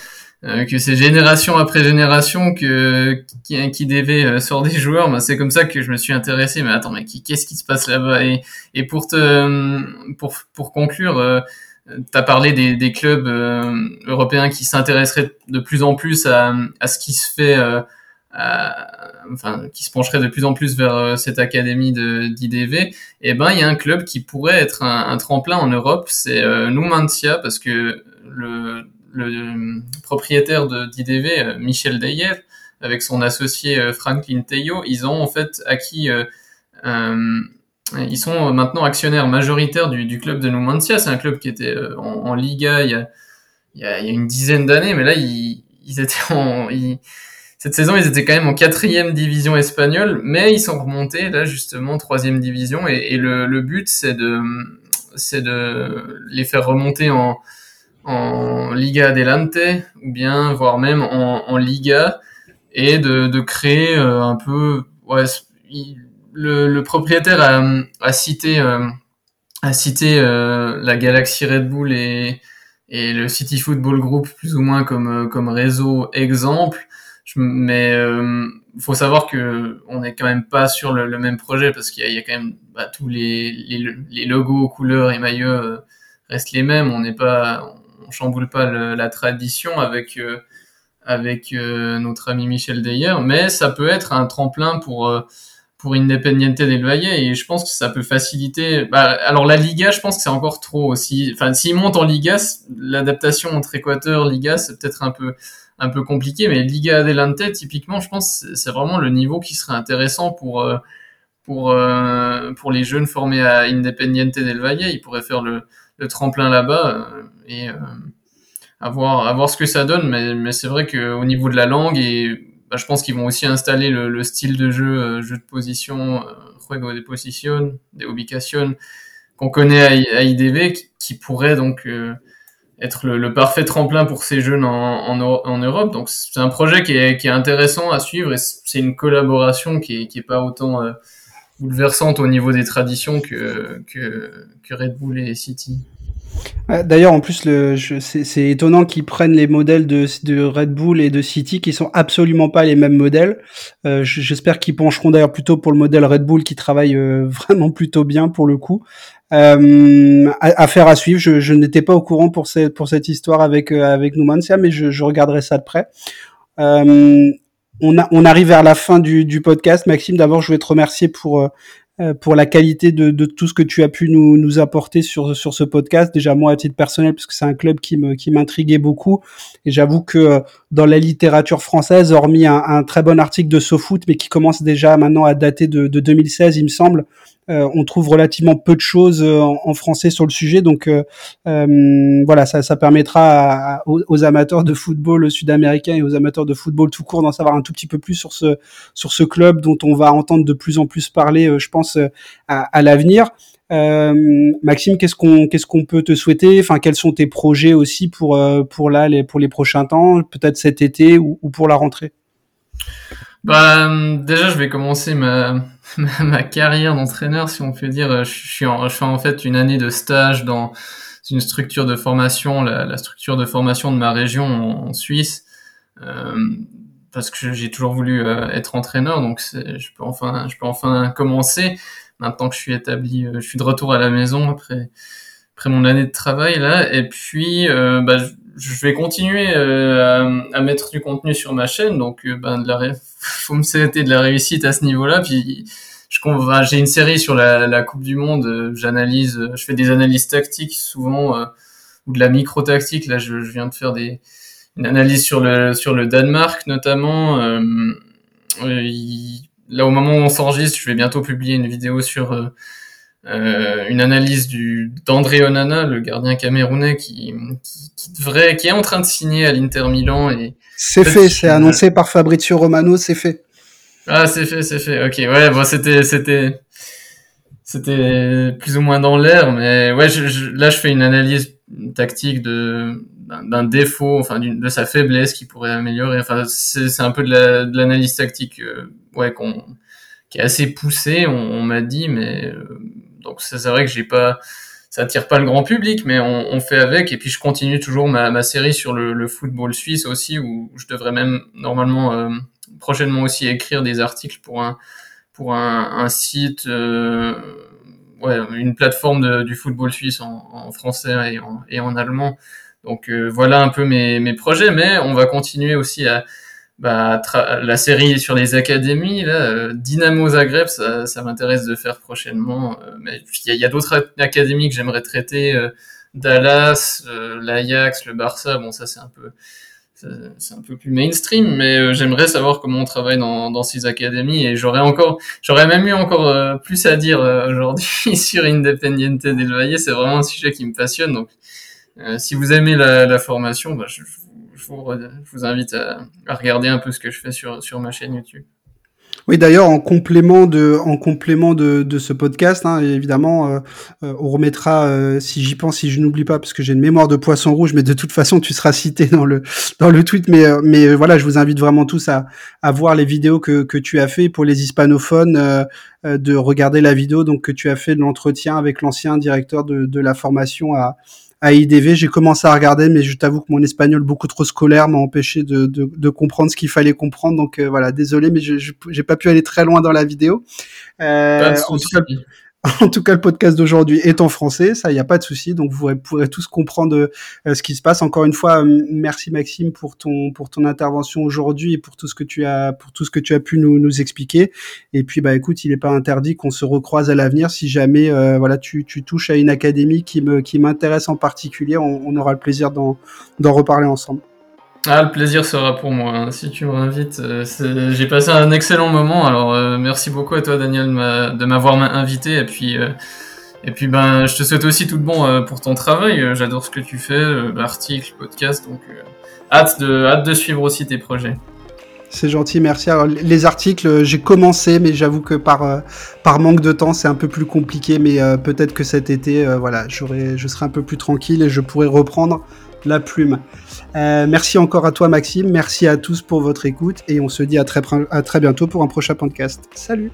euh, que c'est génération après génération que qui, qui euh, sort des joueurs, bah, c'est comme ça que je me suis intéressé. Mais attends, mais qu'est-ce qui se passe là-bas? Et, et pour te pour pour conclure, euh, tu as parlé des, des clubs euh, européens qui s'intéresseraient de plus en plus à, à ce qui se fait, à, enfin qui se pencherait de plus en plus vers cette académie d'IDV. Et eh ben il y a un club qui pourrait être un, un tremplin en Europe, c'est Numancia parce que le le propriétaire de d'IDV, euh, Michel Deyer, avec son associé euh, Franklin Teyo, ils ont en fait acquis euh, ils sont maintenant actionnaires majoritaires du, club de Numancia. C'est un club qui était en, Liga il y, a, une dizaine d'années, mais là, ils, ils étaient [LAUGHS] en, cette saison, ils étaient quand même en quatrième division espagnole, mais ils sont remontés là justement troisième division, et, le, le, but c'est de, c'est de les faire remonter en, en Liga Adelante, ou bien voire même en, Liga, et de, créer euh, un peu, ouais, le, propriétaire a, cité, euh, a euh, la Galaxy Red Bull et et le City Football Group plus ou moins comme réseau exemple. Je, mais faut savoir que on n'est quand même pas sur le, même projet parce qu'il y, a quand même bah, tous les, logos, couleurs et maillots restent les mêmes. On n'est pas, on chamboule pas la tradition avec euh, avec notre ami Michel Deyer, mais ça peut être un tremplin pour pour Independiente del Valle et je pense que ça peut faciliter. Bah, alors la Liga, je pense que c'est encore trop aussi. Enfin, s'ils montent en Liga, l'adaptation entre Équateur Liga, c'est peut-être un peu un peu compliqué, mais Liga Adelante, typiquement, je pense c'est vraiment le niveau qui serait intéressant pour euh, pour euh, pour les jeunes formés à Independiente del Valle. Ils pourraient faire le, le tremplin là-bas euh, et avoir avoir ce que ça donne. Mais mais c'est vrai qu'au niveau de la langue et bah, je pense qu'ils vont aussi installer le, le style de jeu, euh, jeu de position, euh, juego de position, de qu'on connaît à, IDV, qui, pourrait donc euh, être le, parfait tremplin pour ces jeunes en, en, en Europe. Donc c'est un projet qui est, qui est, intéressant à suivre et c'est une collaboration qui est, qui est pas autant euh, bouleversante au niveau des traditions que, que, que Red Bull et City. D'ailleurs, en plus, c'est étonnant qu'ils prennent les modèles de, de, Red Bull et de City qui sont absolument pas les mêmes modèles. Euh, J'espère qu'ils pencheront d'ailleurs plutôt pour le modèle Red Bull qui travaille euh, [LAUGHS] vraiment plutôt bien pour le coup. Euh, affaire à suivre. Je, je n'étais pas au courant pour, cette, pour cette histoire avec euh, avec Numancia, mais je, je, regarderai ça de près. Euh, on, a, on arrive vers la fin du, du podcast. Maxime, d'abord, je voulais te remercier pour euh, euh, pour la qualité de, de, tout ce que tu as pu nous, nous apporter sur, sur ce podcast. Déjà moi à titre personnel, parce que c'est un club qui me qui m'intriguait beaucoup. Et j'avoue que euh, dans la littérature française, hormis un, un, très bon article de SoFoot, mais qui commence déjà maintenant à dater de, de 2016, il me semble, on trouve relativement peu de choses euh, en, français sur le sujet. Donc euh, voilà, ça, ça permettra aux, amateurs de football sud-américain et aux amateurs de football tout court d'en savoir un tout petit peu plus sur ce club dont on va entendre de plus en plus parler, je pense, à, l'avenir. Euh, Maxime, qu'est-ce qu'on qu'est-ce qu'on peut te souhaiter? Enfin, quels sont tes projets aussi pour pour là les pour les prochains temps, peut-être cet été ou pour la rentrée? Bah, déjà, je vais commencer [LAUGHS] ma, ma, carrière d'entraîneur, si on peut dire. Je suis en, je fais en fait une année de stage dans une structure de formation, la, la structure de formation de ma région en, Suisse, euh, parce que j'ai toujours voulu euh, être entraîneur, donc je peux enfin, je peux enfin commencer. Maintenant que je suis établi, euh, je suis de retour à la maison après après mon année de travail là, et puis euh, bah, je vais continuer euh, à, mettre du contenu sur ma chaîne, donc euh, ben, de la [LAUGHS] faut me souhaiter de la réussite à ce niveau-là. Puis je j'ai une série sur la, Coupe du Monde, euh, j'analyse, je fais des analyses tactiques souvent ou de la micro tactique. Là, je, je, viens de faire des une analyse sur le sur le Danemark notamment. là, au moment où on s'enregistre, je vais bientôt publier une vidéo sur euh, une analyse du d'André Onana, le gardien camerounais qui, qui, qui, devrait, qui est en train de signer à l'Inter Milan et c'est fait, c'est annoncé par Fabrizio Romano, c'est fait. Ah, c'est fait, c'est fait. Ok, ouais, bon, c'était, c'était, c'était plus ou moins dans l'air, mais ouais, je, là, je fais une analyse tactique de d'un défaut, enfin, de sa faiblesse qui pourrait améliorer. Enfin, c'est un peu de l'analyse tactique, euh, ouais, qu'on qui est assez poussée, on, on m'a dit, mais euh, donc c'est vrai que j'ai pas, ça attire pas le grand public, mais on, on, fait avec. Et puis je continue toujours ma, ma série sur le, le, football suisse aussi, où je devrais même normalement euh, prochainement aussi écrire des articles pour un pour un, un site, euh, ouais, une plateforme de, du football suisse en, en français et en, et en allemand. Donc euh, voilà un peu mes, mes projets, mais on va continuer aussi à bah, la série sur les académies, là, euh, Dynamo Zagreb, ça, ça m'intéresse de faire prochainement. Euh, mais il y a, d'autres académies que j'aimerais traiter, euh, Dallas, l'Ajax, le Barça. Bon, ça c'est un peu, c'est un peu plus mainstream, mais j'aimerais savoir comment on travaille dans, dans ces académies et j'aurais encore, j'aurais même eu encore plus à dire aujourd'hui [LAUGHS] sur Independiente del Valle. C'est vraiment un sujet qui me passionne, donc si vous aimez la, formation, bah, je, vous, invite à, à, regarder un peu ce que je fais sur, sur ma chaîne YouTube. Oui, d'ailleurs, en complément de, en complément de, de ce podcast, hein, évidemment, euh, euh, on remettra, euh, si j'y pense, si je n'oublie pas, parce que j'ai une mémoire de poisson rouge, mais de toute façon, tu seras cité dans le dans le tweet. Mais mais voilà, je vous invite vraiment tous à, à voir les vidéos que que tu as fait pour les hispanophones, de regarder la vidéo donc que tu as fait de l'entretien avec l'ancien directeur de de la formation à à IDV. J'ai commencé à regarder, mais je t'avoue que mon espagnol beaucoup trop scolaire m'a empêché de, de, de, comprendre ce qu'il fallait comprendre. Donc euh, voilà, désolé, mais je j'ai pas pu aller très loin dans la vidéo. Euh, en tout cas, [LAUGHS] En tout cas, le podcast d'aujourd'hui est en français, ça, il n'y a pas de souci. Donc, vous pourrez tous comprendre euh, ce qui se passe. Encore une fois, euh, merci Maxime pour ton pour ton intervention aujourd'hui et pour tout ce que tu as pour tout ce que tu as pu nous, expliquer. Et puis, bah, écoute, il n'est pas interdit qu'on se recroise à l'avenir si jamais euh, voilà tu, tu touches à une académie qui me qui m'intéresse en particulier. On, on aura le plaisir d'en reparler ensemble. Ah, le plaisir sera pour moi. Hein. Si tu m'invites, euh, j'ai passé un excellent moment. Alors, euh, merci beaucoup à toi, Daniel, de m'avoir invité. Et puis, euh, et puis, ben, je te souhaite aussi tout le bon pour ton travail. J'adore ce que tu fais, l'article, le podcast. Donc, hâte de, hâte de suivre aussi tes projets. C'est gentil, merci. Alors, les articles, j'ai commencé, mais j'avoue que par, par manque de temps, c'est un peu plus compliqué. Mais peut-être que cet été, voilà, je serai un peu plus tranquille et je pourrai reprendre la plume. Euh, merci encore à toi Maxime, merci à tous pour votre écoute et on se dit à très, à très bientôt pour un prochain podcast. Salut